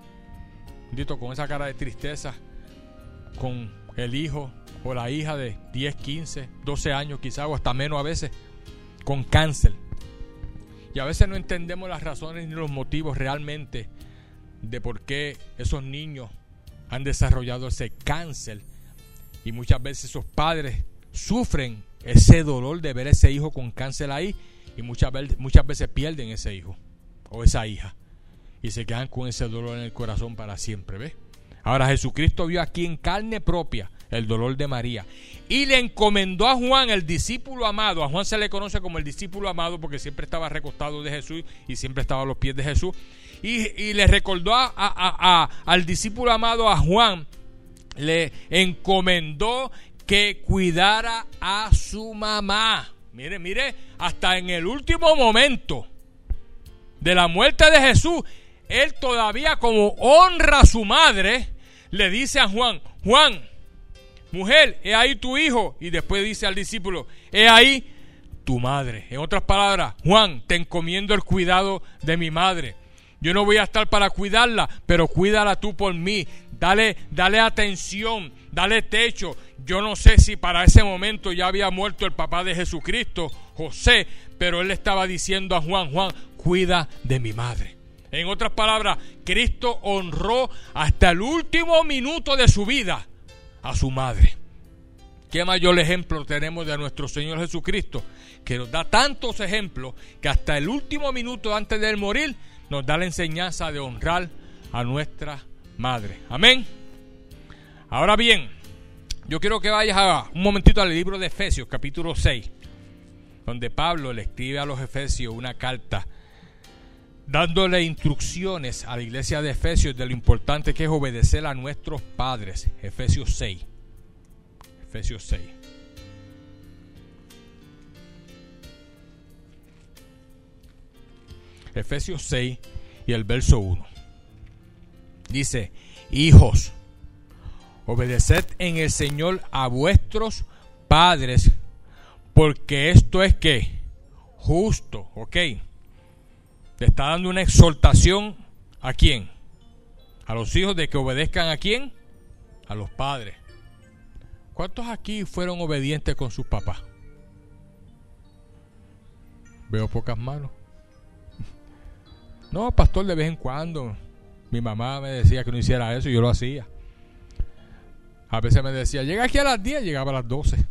con esa cara de tristeza, con el hijo o la hija de 10, 15, 12 años quizás, o hasta menos a veces, con cáncer. Y a veces no entendemos las razones ni los motivos realmente de por qué esos niños han desarrollado ese cáncer. Y muchas veces esos padres sufren ese dolor de ver ese hijo con cáncer ahí y muchas veces, muchas veces pierden ese hijo o esa hija y se quedan con ese dolor en el corazón para siempre, ¿ves? Ahora Jesucristo vio aquí en carne propia el dolor de María y le encomendó a Juan, el discípulo amado. A Juan se le conoce como el discípulo amado porque siempre estaba recostado de Jesús y siempre estaba a los pies de Jesús. Y, le recordó a, al discípulo amado, a Juan, le encomendó que cuidara a su mamá. Mire, mire, hasta en el último momento de la muerte de Jesús, él todavía como honra a su madre, le dice a Juan, Juan, mujer, he ahí tu hijo. Y después dice al discípulo, he ahí tu madre. En otras palabras, Juan, te encomiendo el cuidado de mi madre. Yo no voy a estar para cuidarla, pero cuídala tú por mí. Dale, dale atención, dale techo. Yo no sé si para ese momento ya había muerto el papá de Jesucristo, José, pero él le estaba diciendo a Juan, Juan, cuida de mi madre. En otras palabras, Cristo honró hasta el último minuto de su vida a su madre. ¿Qué mayor ejemplo tenemos de nuestro Señor Jesucristo? Que nos da tantos ejemplos que hasta el último minuto antes de morir nos da la enseñanza de honrar a nuestra madre. Amén. Ahora bien, yo quiero que vayas a un momentito al libro de Efesios, capítulo 6, donde Pablo le escribe a los Efesios una carta dándole instrucciones a la iglesia de Efesios de lo importante que es obedecer a nuestros padres. Efesios 6. Efesios 6. Efesios 6 y el verso 1. Dice, hijos, obedeced en el Señor a vuestros padres, porque esto es que justo, ¿ok? Le está dando una exhortación a quién? A los hijos de que obedezcan a quién? A los padres. ¿Cuántos aquí fueron obedientes con sus papás? Veo pocas manos. No, pastor, de vez en cuando. Mi mamá me decía que no hiciera eso y yo lo hacía. A veces me decía, llega aquí a las 10, llegaba a las 12.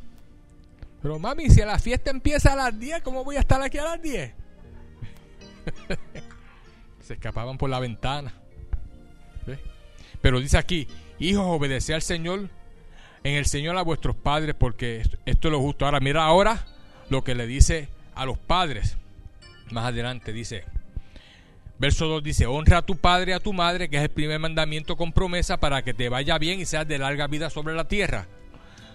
Pero mami, si la fiesta empieza a las 10, ¿cómo voy a estar aquí a las 10? Se escapaban por la ventana. Pero dice aquí, hijos, obedece al Señor en el Señor a vuestros padres porque esto es lo justo. Ahora mira ahora lo que le dice a los padres. Más adelante dice, verso 2 dice, honra a tu padre y a tu madre, que es el primer mandamiento con promesa para que te vaya bien y seas de larga vida sobre la tierra.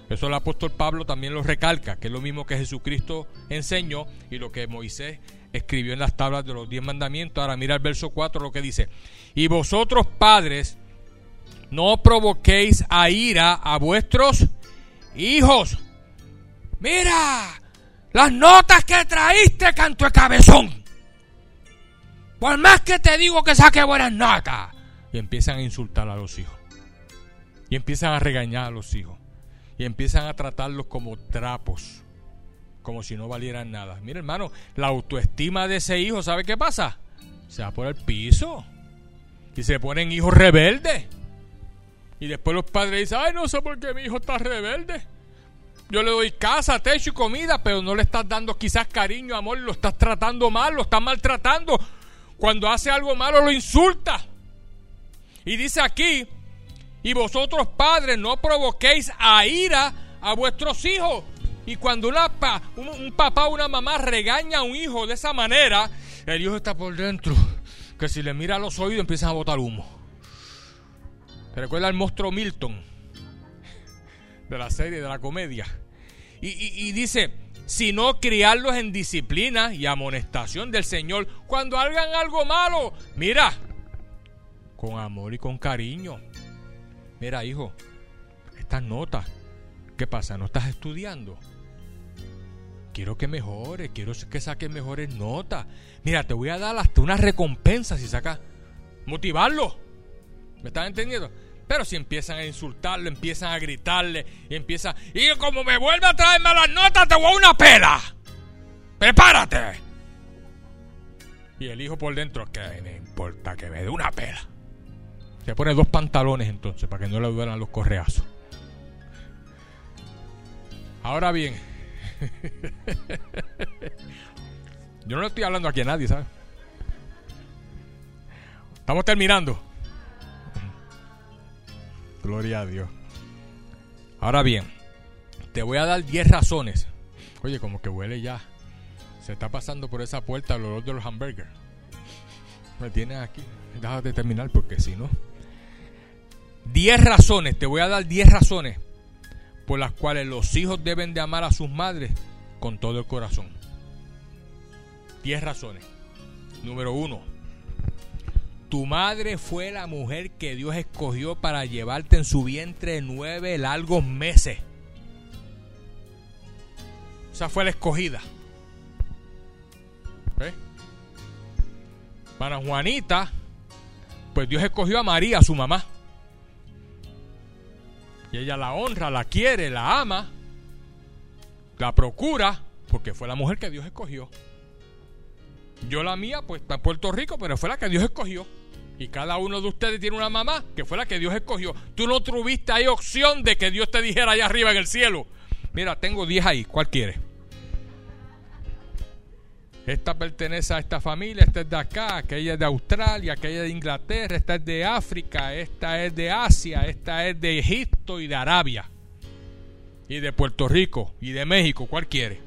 Eso el apóstol Pablo también lo recalca, que es lo mismo que Jesucristo enseñó y lo que Moisés escribió en las tablas de los diez mandamientos. Ahora mira el verso 4 lo que dice. Y vosotros padres, no provoquéis a ira a vuestros hijos. Mira, las notas que traíste, canto de cabezón. Por más que te digo que saque buenas notas. Y empiezan a insultar a los hijos. Y empiezan a regañar a los hijos. Y empiezan a tratarlos como trapos. Como si no valieran nada. Mira, hermano, la autoestima de ese hijo, ¿sabe qué pasa? Se va por el piso. Y se ponen hijos rebeldes. Y después los padres dicen, ay, no sé por qué mi hijo está rebelde. Yo le doy casa, techo y comida, pero no le estás dando quizás cariño, amor, lo estás tratando mal, lo estás maltratando. Cuando hace algo malo lo insulta. Y dice aquí, y vosotros padres no provoquéis a ira a vuestros hijos. Y cuando una un, un papá o una mamá regaña a un hijo de esa manera, el hijo está por dentro, que si le mira a los oídos empiezan a botar humo. ¿Te recuerda el monstruo Milton? De la serie, de la comedia. Y, dice, sino criarlos en disciplina y amonestación del Señor. Cuando hagan algo malo, mira, con amor y con cariño. Mira, hijo, estas notas, ¿qué pasa? ¿No estás estudiando? Quiero que mejores, quiero que saques mejores notas. Mira, te voy a dar hasta una recompensa si sacas. Motivarlo. ¿Me estás entendiendo? Pero si empiezan a insultarlo, empiezan a gritarle y empiezan... Y como me vuelve a traer malas notas, te voy a una pela. Prepárate. Y el hijo por dentro, que me importa que me dé una pela. Se pone dos pantalones entonces para que no le duelan los correazos. Ahora bien, *laughs* yo no estoy hablando aquí a nadie, ¿sabes? Estamos terminando. Gloria a Dios. Ahora bien, te voy a dar 10 razones. Oye, como que huele ya. Se está pasando por esa puerta el olor de los hamburgers. Me tienes aquí. Déjate terminar porque si no. 10 razones, te voy a dar 10 razones por las cuales los hijos deben de amar a sus madres con todo el corazón. 10 razones. Número 1 tu madre fue la mujer que Dios escogió para llevarte en su vientre nueve largos meses. Esa fue la escogida. Para Juanita, pues Dios escogió a María, su mamá. Y ella la honra, la quiere, la ama, la procura, porque fue la mujer que Dios escogió. Yo la mía, pues está en Puerto Rico, pero fue la que Dios escogió. Y cada uno de ustedes tiene una mamá que fue la que Dios escogió. Tú no tuviste ahí opción de que Dios te dijera allá arriba en el cielo. Mira, tengo 10 ahí. ¿Cuál quiere? Esta pertenece a esta familia, esta es de acá, aquella es de Australia, aquella es de Inglaterra, esta es de África, esta es de Asia, esta es de Egipto y de Arabia. Y de Puerto Rico y de México. ¿Cuál quiere?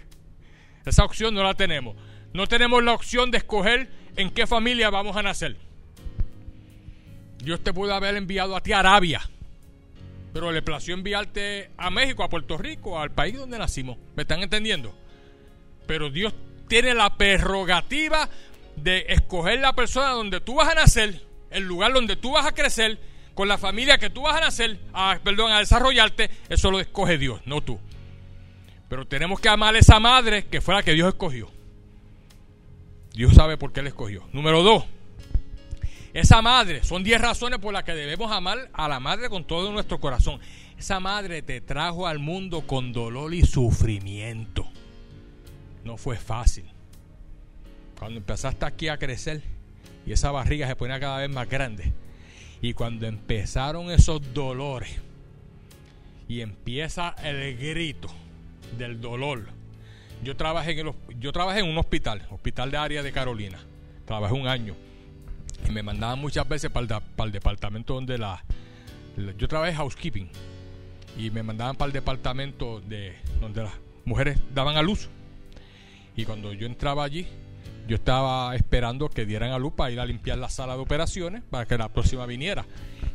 *laughs* Esa opción no la tenemos. No tenemos la opción de escoger en qué familia vamos a nacer. Dios te puede haber enviado a ti a Arabia, pero le plació enviarte a México, a Puerto Rico, al país donde nacimos. ¿Me están entendiendo? Pero Dios tiene la prerrogativa de escoger la persona donde tú vas a nacer, el lugar donde tú vas a crecer, con la familia que tú vas a nacer, a, perdón, a desarrollarte, eso lo escoge Dios, no tú. Pero tenemos que amar a esa madre que fue la que Dios escogió. Dios sabe por qué le escogió. Número dos, esa madre, son diez razones por las que debemos amar a la madre con todo nuestro corazón. Esa madre te trajo al mundo con dolor y sufrimiento. No fue fácil. Cuando empezaste aquí a crecer y esa barriga se ponía cada vez más grande. Y cuando empezaron esos dolores y empieza el grito del dolor yo trabajé en, yo trabajé en un hospital, hospital de área de Carolina. Trabajé un año. Y me mandaban muchas veces para el, departamento donde la, Yo trabajé housekeeping. y me mandaban para el departamento de donde las mujeres daban a luz. Y cuando yo entraba allí, yo estaba esperando que dieran a luz para ir a limpiar la sala de operaciones para que la próxima viniera.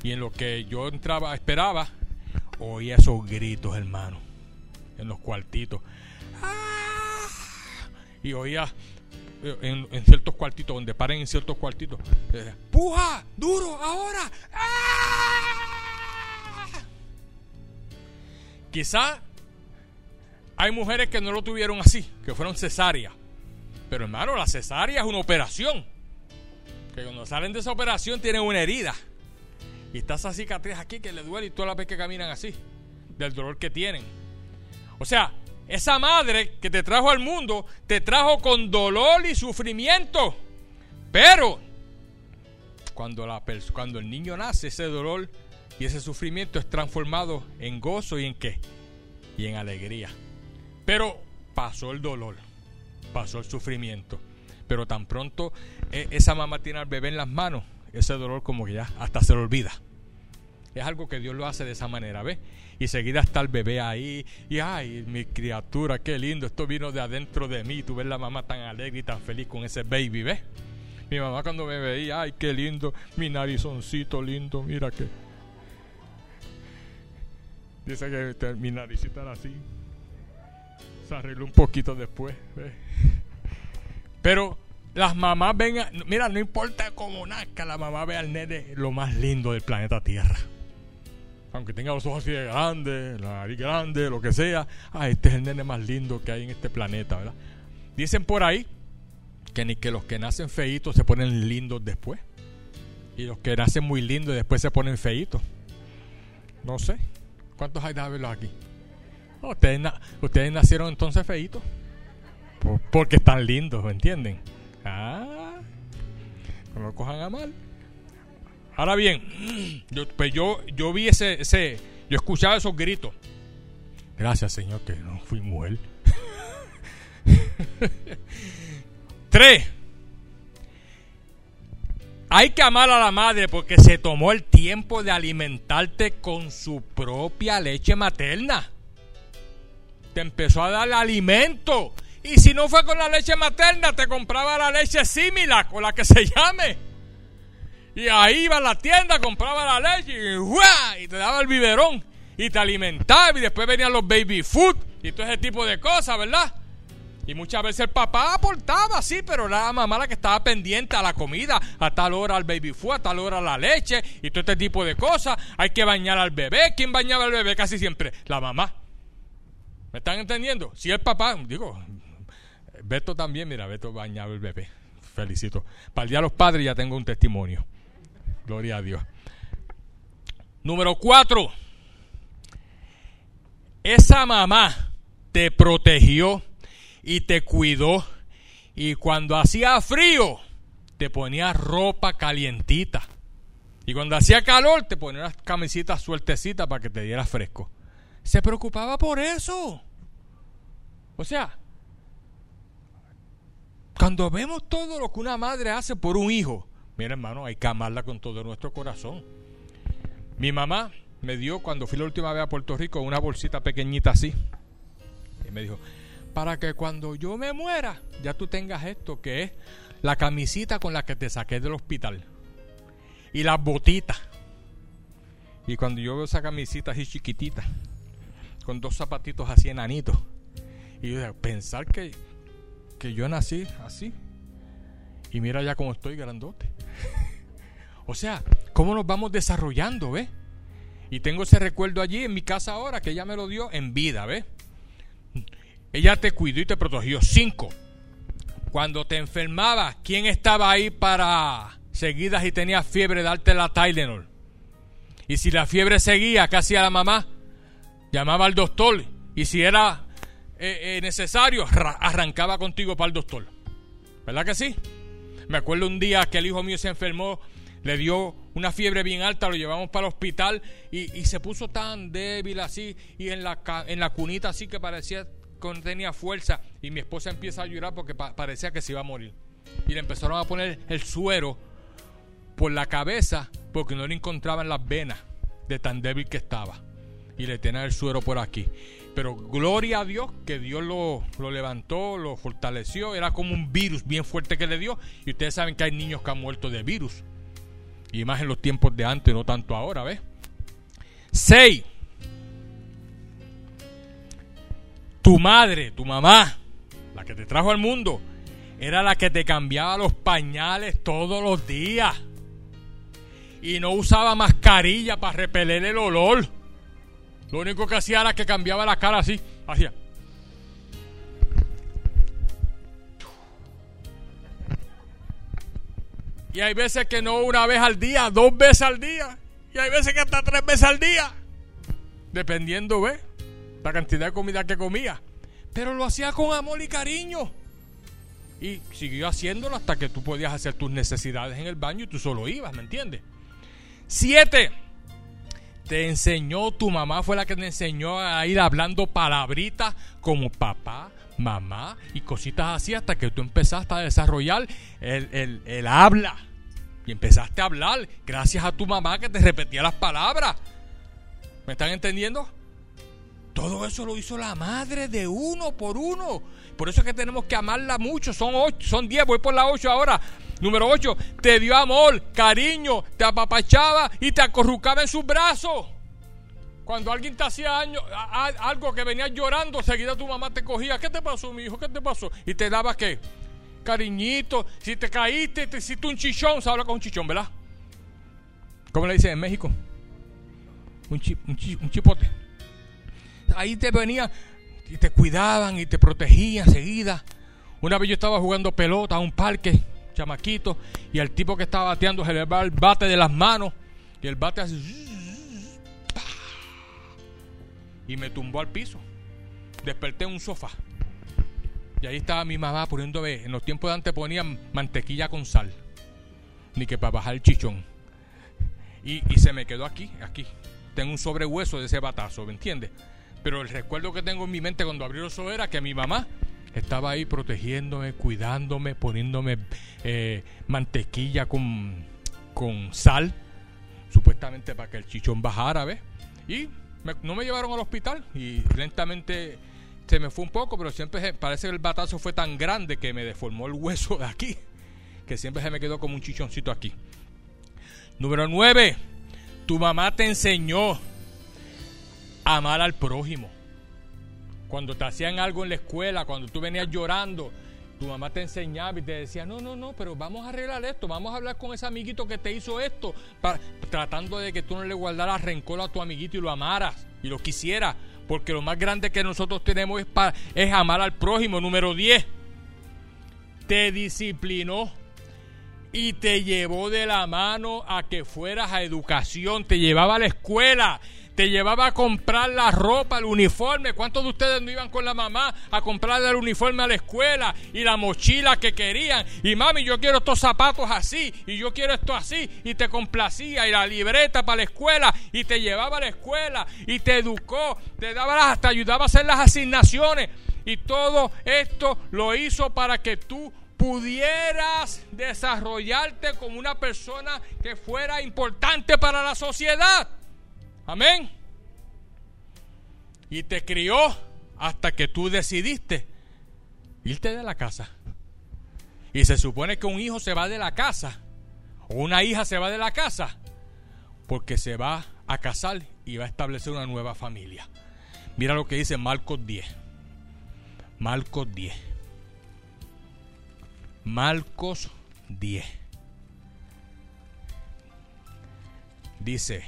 Y en lo que yo entraba, esperaba, oía esos gritos, hermano, en los cuartitos. ¡Ah! Y oía en, ciertos cuartitos, donde paren en ciertos cuartitos, ¡puja! ¡Duro! ¡Ahora! ¡Ah! Quizá hay mujeres que no lo tuvieron así, que fueron cesáreas. Pero hermano, la cesárea es una operación. Que cuando salen de esa operación tienen una herida. Y está esa cicatriz aquí que le duele y todas las veces que caminan así. Del dolor que tienen. O sea, esa madre que te trajo al mundo, te trajo con dolor y sufrimiento. Pero cuando, el niño nace, ese dolor y ese sufrimiento es transformado en gozo y en qué? Y en alegría. Pero pasó el dolor, pasó el sufrimiento. Pero tan pronto eh, esa mamá tiene al bebé en las manos, ese dolor como que ya hasta se lo olvida. Es algo que Dios lo hace de esa manera, ¿ves? Y seguida está el bebé ahí. Y ay, mi criatura, qué lindo. Esto vino de adentro de mí. Tú ves la mamá tan alegre y tan feliz con ese baby, ¿ves? Mi mamá cuando me veía, ay, qué lindo. Mi narizoncito lindo, mira que. Dice que mi naricita era así. Arregló un poquito después. Pero las mamás ven, mira, no importa cómo nazca, la mamá ve al nene lo más lindo del planeta Tierra aunque tenga los ojos así de grandes, la nariz grande, lo que sea, ah, este es el nene más lindo que hay en este planeta, ¿verdad? Dicen por ahí que ni que los que nacen feitos se ponen lindos después. Y los que nacen muy lindos después se ponen feitos. No sé. ¿Cuántos hay de verlos aquí? *laughs* ustedes, nacieron entonces feitos. porque están lindos, ¿me entienden? Ah, no lo cojan a mal. Ahora bien, *clears throat* yo, pues yo, yo vi ese, ese, yo escuchaba esos gritos. Gracias, Señor, que no fui mujer. *laughs* Tres. Hay que amar a la madre porque se tomó el tiempo de alimentarte con su propia leche materna. Te empezó a dar alimento. Y si no fue con la leche materna, te compraba la leche similar, con la que se llame. Y ahí iba a la tienda, compraba la leche y, y te daba el biberón. Y te alimentaba y después venían los baby food y todo ese tipo de cosas, ¿verdad? Y muchas veces el papá aportaba, sí, pero era la mamá la que estaba pendiente a la comida, a tal hora al baby food, a tal hora la leche y todo este tipo de cosas. Hay que bañar al bebé. ¿Quién bañaba al bebé casi siempre? La mamá. ¿Me están entendiendo? Si el papá, digo, Beto también, mira, Beto bañaba al bebé. Felicito. Para el día de los padres ya tengo un testimonio. Gloria a Dios. Número cuatro. Esa mamá te protegió y te cuidó. Y cuando hacía frío, te ponía ropa calientita. Y cuando hacía calor, te ponía unas camisitas sueltecitas para que te diera fresco. Se preocupaba por eso. O sea, cuando vemos todo lo que una madre hace por un hijo, Mira, hermano, hay que amarla con todo nuestro corazón. Mi mamá me dio, cuando fui la última vez a Puerto Rico, una bolsita pequeñita así. Y me dijo, para que cuando yo me muera, ya tú tengas esto, que es la camisita con la que te saqué del hospital. Y las botitas. Y cuando yo veo esa camisita así chiquitita, con dos zapatitos así enanitos, y yo pensar que, que yo nací así, y mira ya cómo estoy grandote. *laughs* o sea, cómo nos vamos desarrollando, ¿ves? Y tengo ese recuerdo allí en mi casa ahora que ella me lo dio en vida, ¿ves? Ella te cuidó y te protegió. Cinco. Cuando te enfermabas, ¿quién estaba ahí para seguidas y tenías fiebre, darte la Tylenol? Y si la fiebre seguía, ¿qué hacía la mamá? Llamaba al doctor. Y si era eh, eh, necesario, arrancaba contigo para el doctor. ¿Verdad que sí? Me acuerdo un día que el hijo mío se enfermó, le dio una fiebre bien alta, lo llevamos para el hospital y, se puso tan débil así y en la, en la cunita así que parecía que no tenía fuerza y mi esposa empieza a llorar porque parecía que se iba a morir. Y le empezaron a poner el suero por la cabeza porque no le encontraban las venas de tan débil que estaba. Y le tenía el suero por aquí. Pero gloria a Dios que Dios lo, lo, levantó, lo fortaleció. Era como un virus bien fuerte que le dio. Y ustedes saben que hay niños que han muerto de virus. Y más en los tiempos de antes, no tanto ahora, ¿ves? 6. Tu madre, tu mamá, la que te trajo al mundo, era la que te cambiaba los pañales todos los días. Y no usaba mascarilla para repeler el olor. Lo único que hacía era que cambiaba la cara así. Hacía. Y hay veces que no una vez al día, dos veces al día. Y hay veces que hasta tres veces al día. Dependiendo, ¿ves? La cantidad de comida que comía. Pero lo hacía con amor y cariño. Y siguió haciéndolo hasta que tú podías hacer tus necesidades en el baño y tú solo ibas, ¿me entiendes? Siete. Te enseñó, tu mamá fue la que te enseñó a ir hablando palabritas como papá, mamá y cositas así hasta que tú empezaste a desarrollar el, el habla. Y empezaste a hablar gracias a tu mamá que te repetía las palabras. ¿Me están entendiendo? Todo eso lo hizo la madre de uno por uno. Por eso es que tenemos que amarla mucho. Son ocho, son diez, voy por la ocho ahora. Número ocho, te dio amor, cariño, te apapachaba y te acorrucaba en sus brazos. Cuando alguien te hacía algo que venías llorando, seguida tu mamá te cogía. ¿Qué te pasó, mi hijo? ¿Qué te pasó? Y te daba qué? Cariñito. Si te caíste, te hiciste un chichón. Se habla con un chichón, ¿verdad? ¿Cómo le dicen en México? Un, un chipote. Ahí te venían y te cuidaban y te protegían seguida. Una vez yo estaba jugando pelota a un parque, chamaquito, y el tipo que estaba bateando se le va el bate de las manos y el bate así y me tumbó al piso. Desperté en un sofá. Y ahí estaba mi mamá poniéndome, en los tiempos de antes ponían mantequilla con sal. Ni que para bajar el chichón. Y, se me quedó aquí, aquí. Tengo un sobrehueso de ese batazo, ¿me entiendes? Pero el recuerdo que tengo en mi mente cuando abrió eso era que mi mamá estaba ahí protegiéndome, cuidándome, poniéndome eh, mantequilla con, con sal, supuestamente para que el chichón bajara, ¿ves? Y no me llevaron al hospital y lentamente se me fue un poco, pero siempre parece que el batazo fue tan grande que me deformó el hueso de aquí, que siempre se me quedó como un chichoncito aquí. Número 9. Tu mamá te enseñó a amar al prójimo. Cuando te hacían algo en la escuela, cuando tú venías llorando, tu mamá te enseñaba y te decía, no, no, no, pero vamos a arreglar esto, vamos a hablar con ese amiguito que te hizo esto, tratando de que tú no le guardaras rencor a tu amiguito y lo amaras y lo quisieras, porque lo más grande que nosotros tenemos es, es amar al prójimo. Número 10, te disciplinó y te llevó de la mano a que fueras a educación, te llevaba a la escuela te llevaba a comprar la ropa, el uniforme. ¿Cuántos de ustedes no iban con la mamá a comprar el uniforme a la escuela y la mochila que querían? Y mami, yo quiero estos zapatos así y yo quiero esto así y te complacía y la libreta para la escuela y te llevaba a la escuela y te educó, te daba hasta ayudaba a hacer las asignaciones y todo esto lo hizo para que tú pudieras desarrollarte como una persona que fuera importante para la sociedad. Amén. Y te crió hasta que tú decidiste irte de la casa. Y se supone que un hijo se va de la casa o una hija se va de la casa porque se va a casar y va a establecer una nueva familia. Mira lo que dice Marcos 10. Marcos 10. Marcos 10. Dice,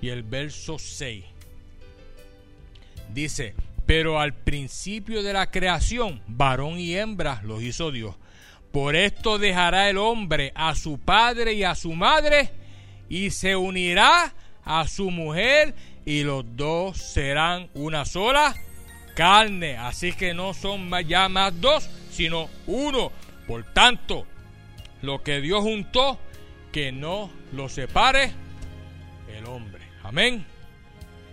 y el verso 6. Dice, pero al principio de la creación, varón y hembra los hizo Dios. Por esto dejará el hombre a su padre y a su madre y se unirá a su mujer y los dos serán una sola carne. Así que no son ya más dos, sino uno. Por tanto, lo que Dios juntó, que no lo separe el hombre. Amén.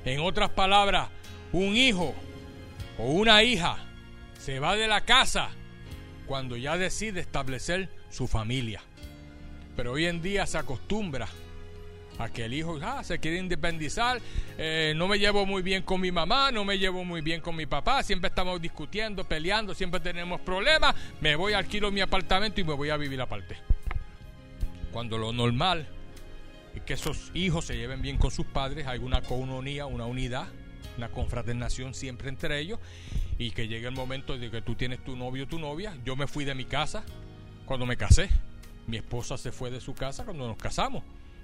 En otras palabras, un hijo o una hija se va de la casa cuando ya decide establecer su familia. Pero hoy en día se acostumbra a que el hijo ah, se quiere independizar, eh, no me llevo muy bien con mi mamá, no me llevo muy bien con mi papá, siempre estamos discutiendo, peleando, siempre tenemos problemas, me voy, alquilo mi apartamento y me voy a vivir aparte. Cuando lo normal que esos hijos se lleven bien con sus padres, hay una comunidad, una unidad, una confraternación siempre entre ellos y que llegue el momento de que tú tienes tu novio o tu novia. Yo me fui de mi casa cuando me casé. Mi esposa se fue de su casa cuando nos casamos.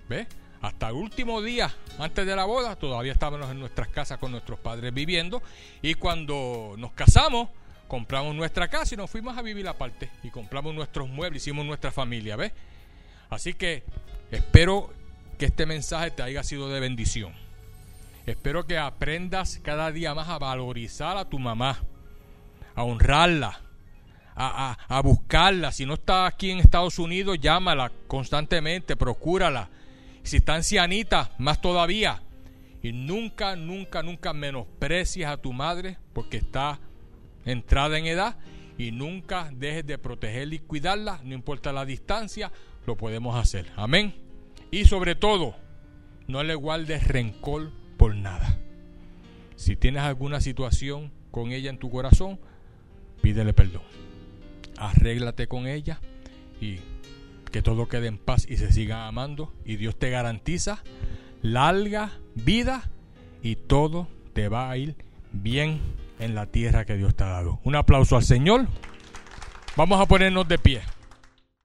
¿Ves? Hasta el último día antes de la boda todavía estábamos en nuestras casas con nuestros padres viviendo y cuando nos casamos compramos nuestra casa y nos fuimos a vivir aparte y compramos nuestros muebles, hicimos nuestra familia, ¿ves? Así que espero que este mensaje te haya sido de bendición. Espero que aprendas cada día más a valorizar a tu mamá, a honrarla, a, a, buscarla. Si no está aquí en Estados Unidos, llámala constantemente, procúrala. Si está ancianita, más todavía. Y nunca, nunca, nunca menosprecies a tu madre porque está entrada en edad. Y nunca dejes de protegerla y cuidarla, no importa la distancia, lo podemos hacer. Amén. Y sobre todo, no le guardes rencor por nada. Si tienes alguna situación con ella en tu corazón, pídele perdón. Arréglate con ella y que todo quede en paz y se siga amando. Y Dios te garantiza larga vida y todo te va a ir bien en la tierra que Dios te ha dado. Un aplauso al Señor. Vamos a ponernos de pie.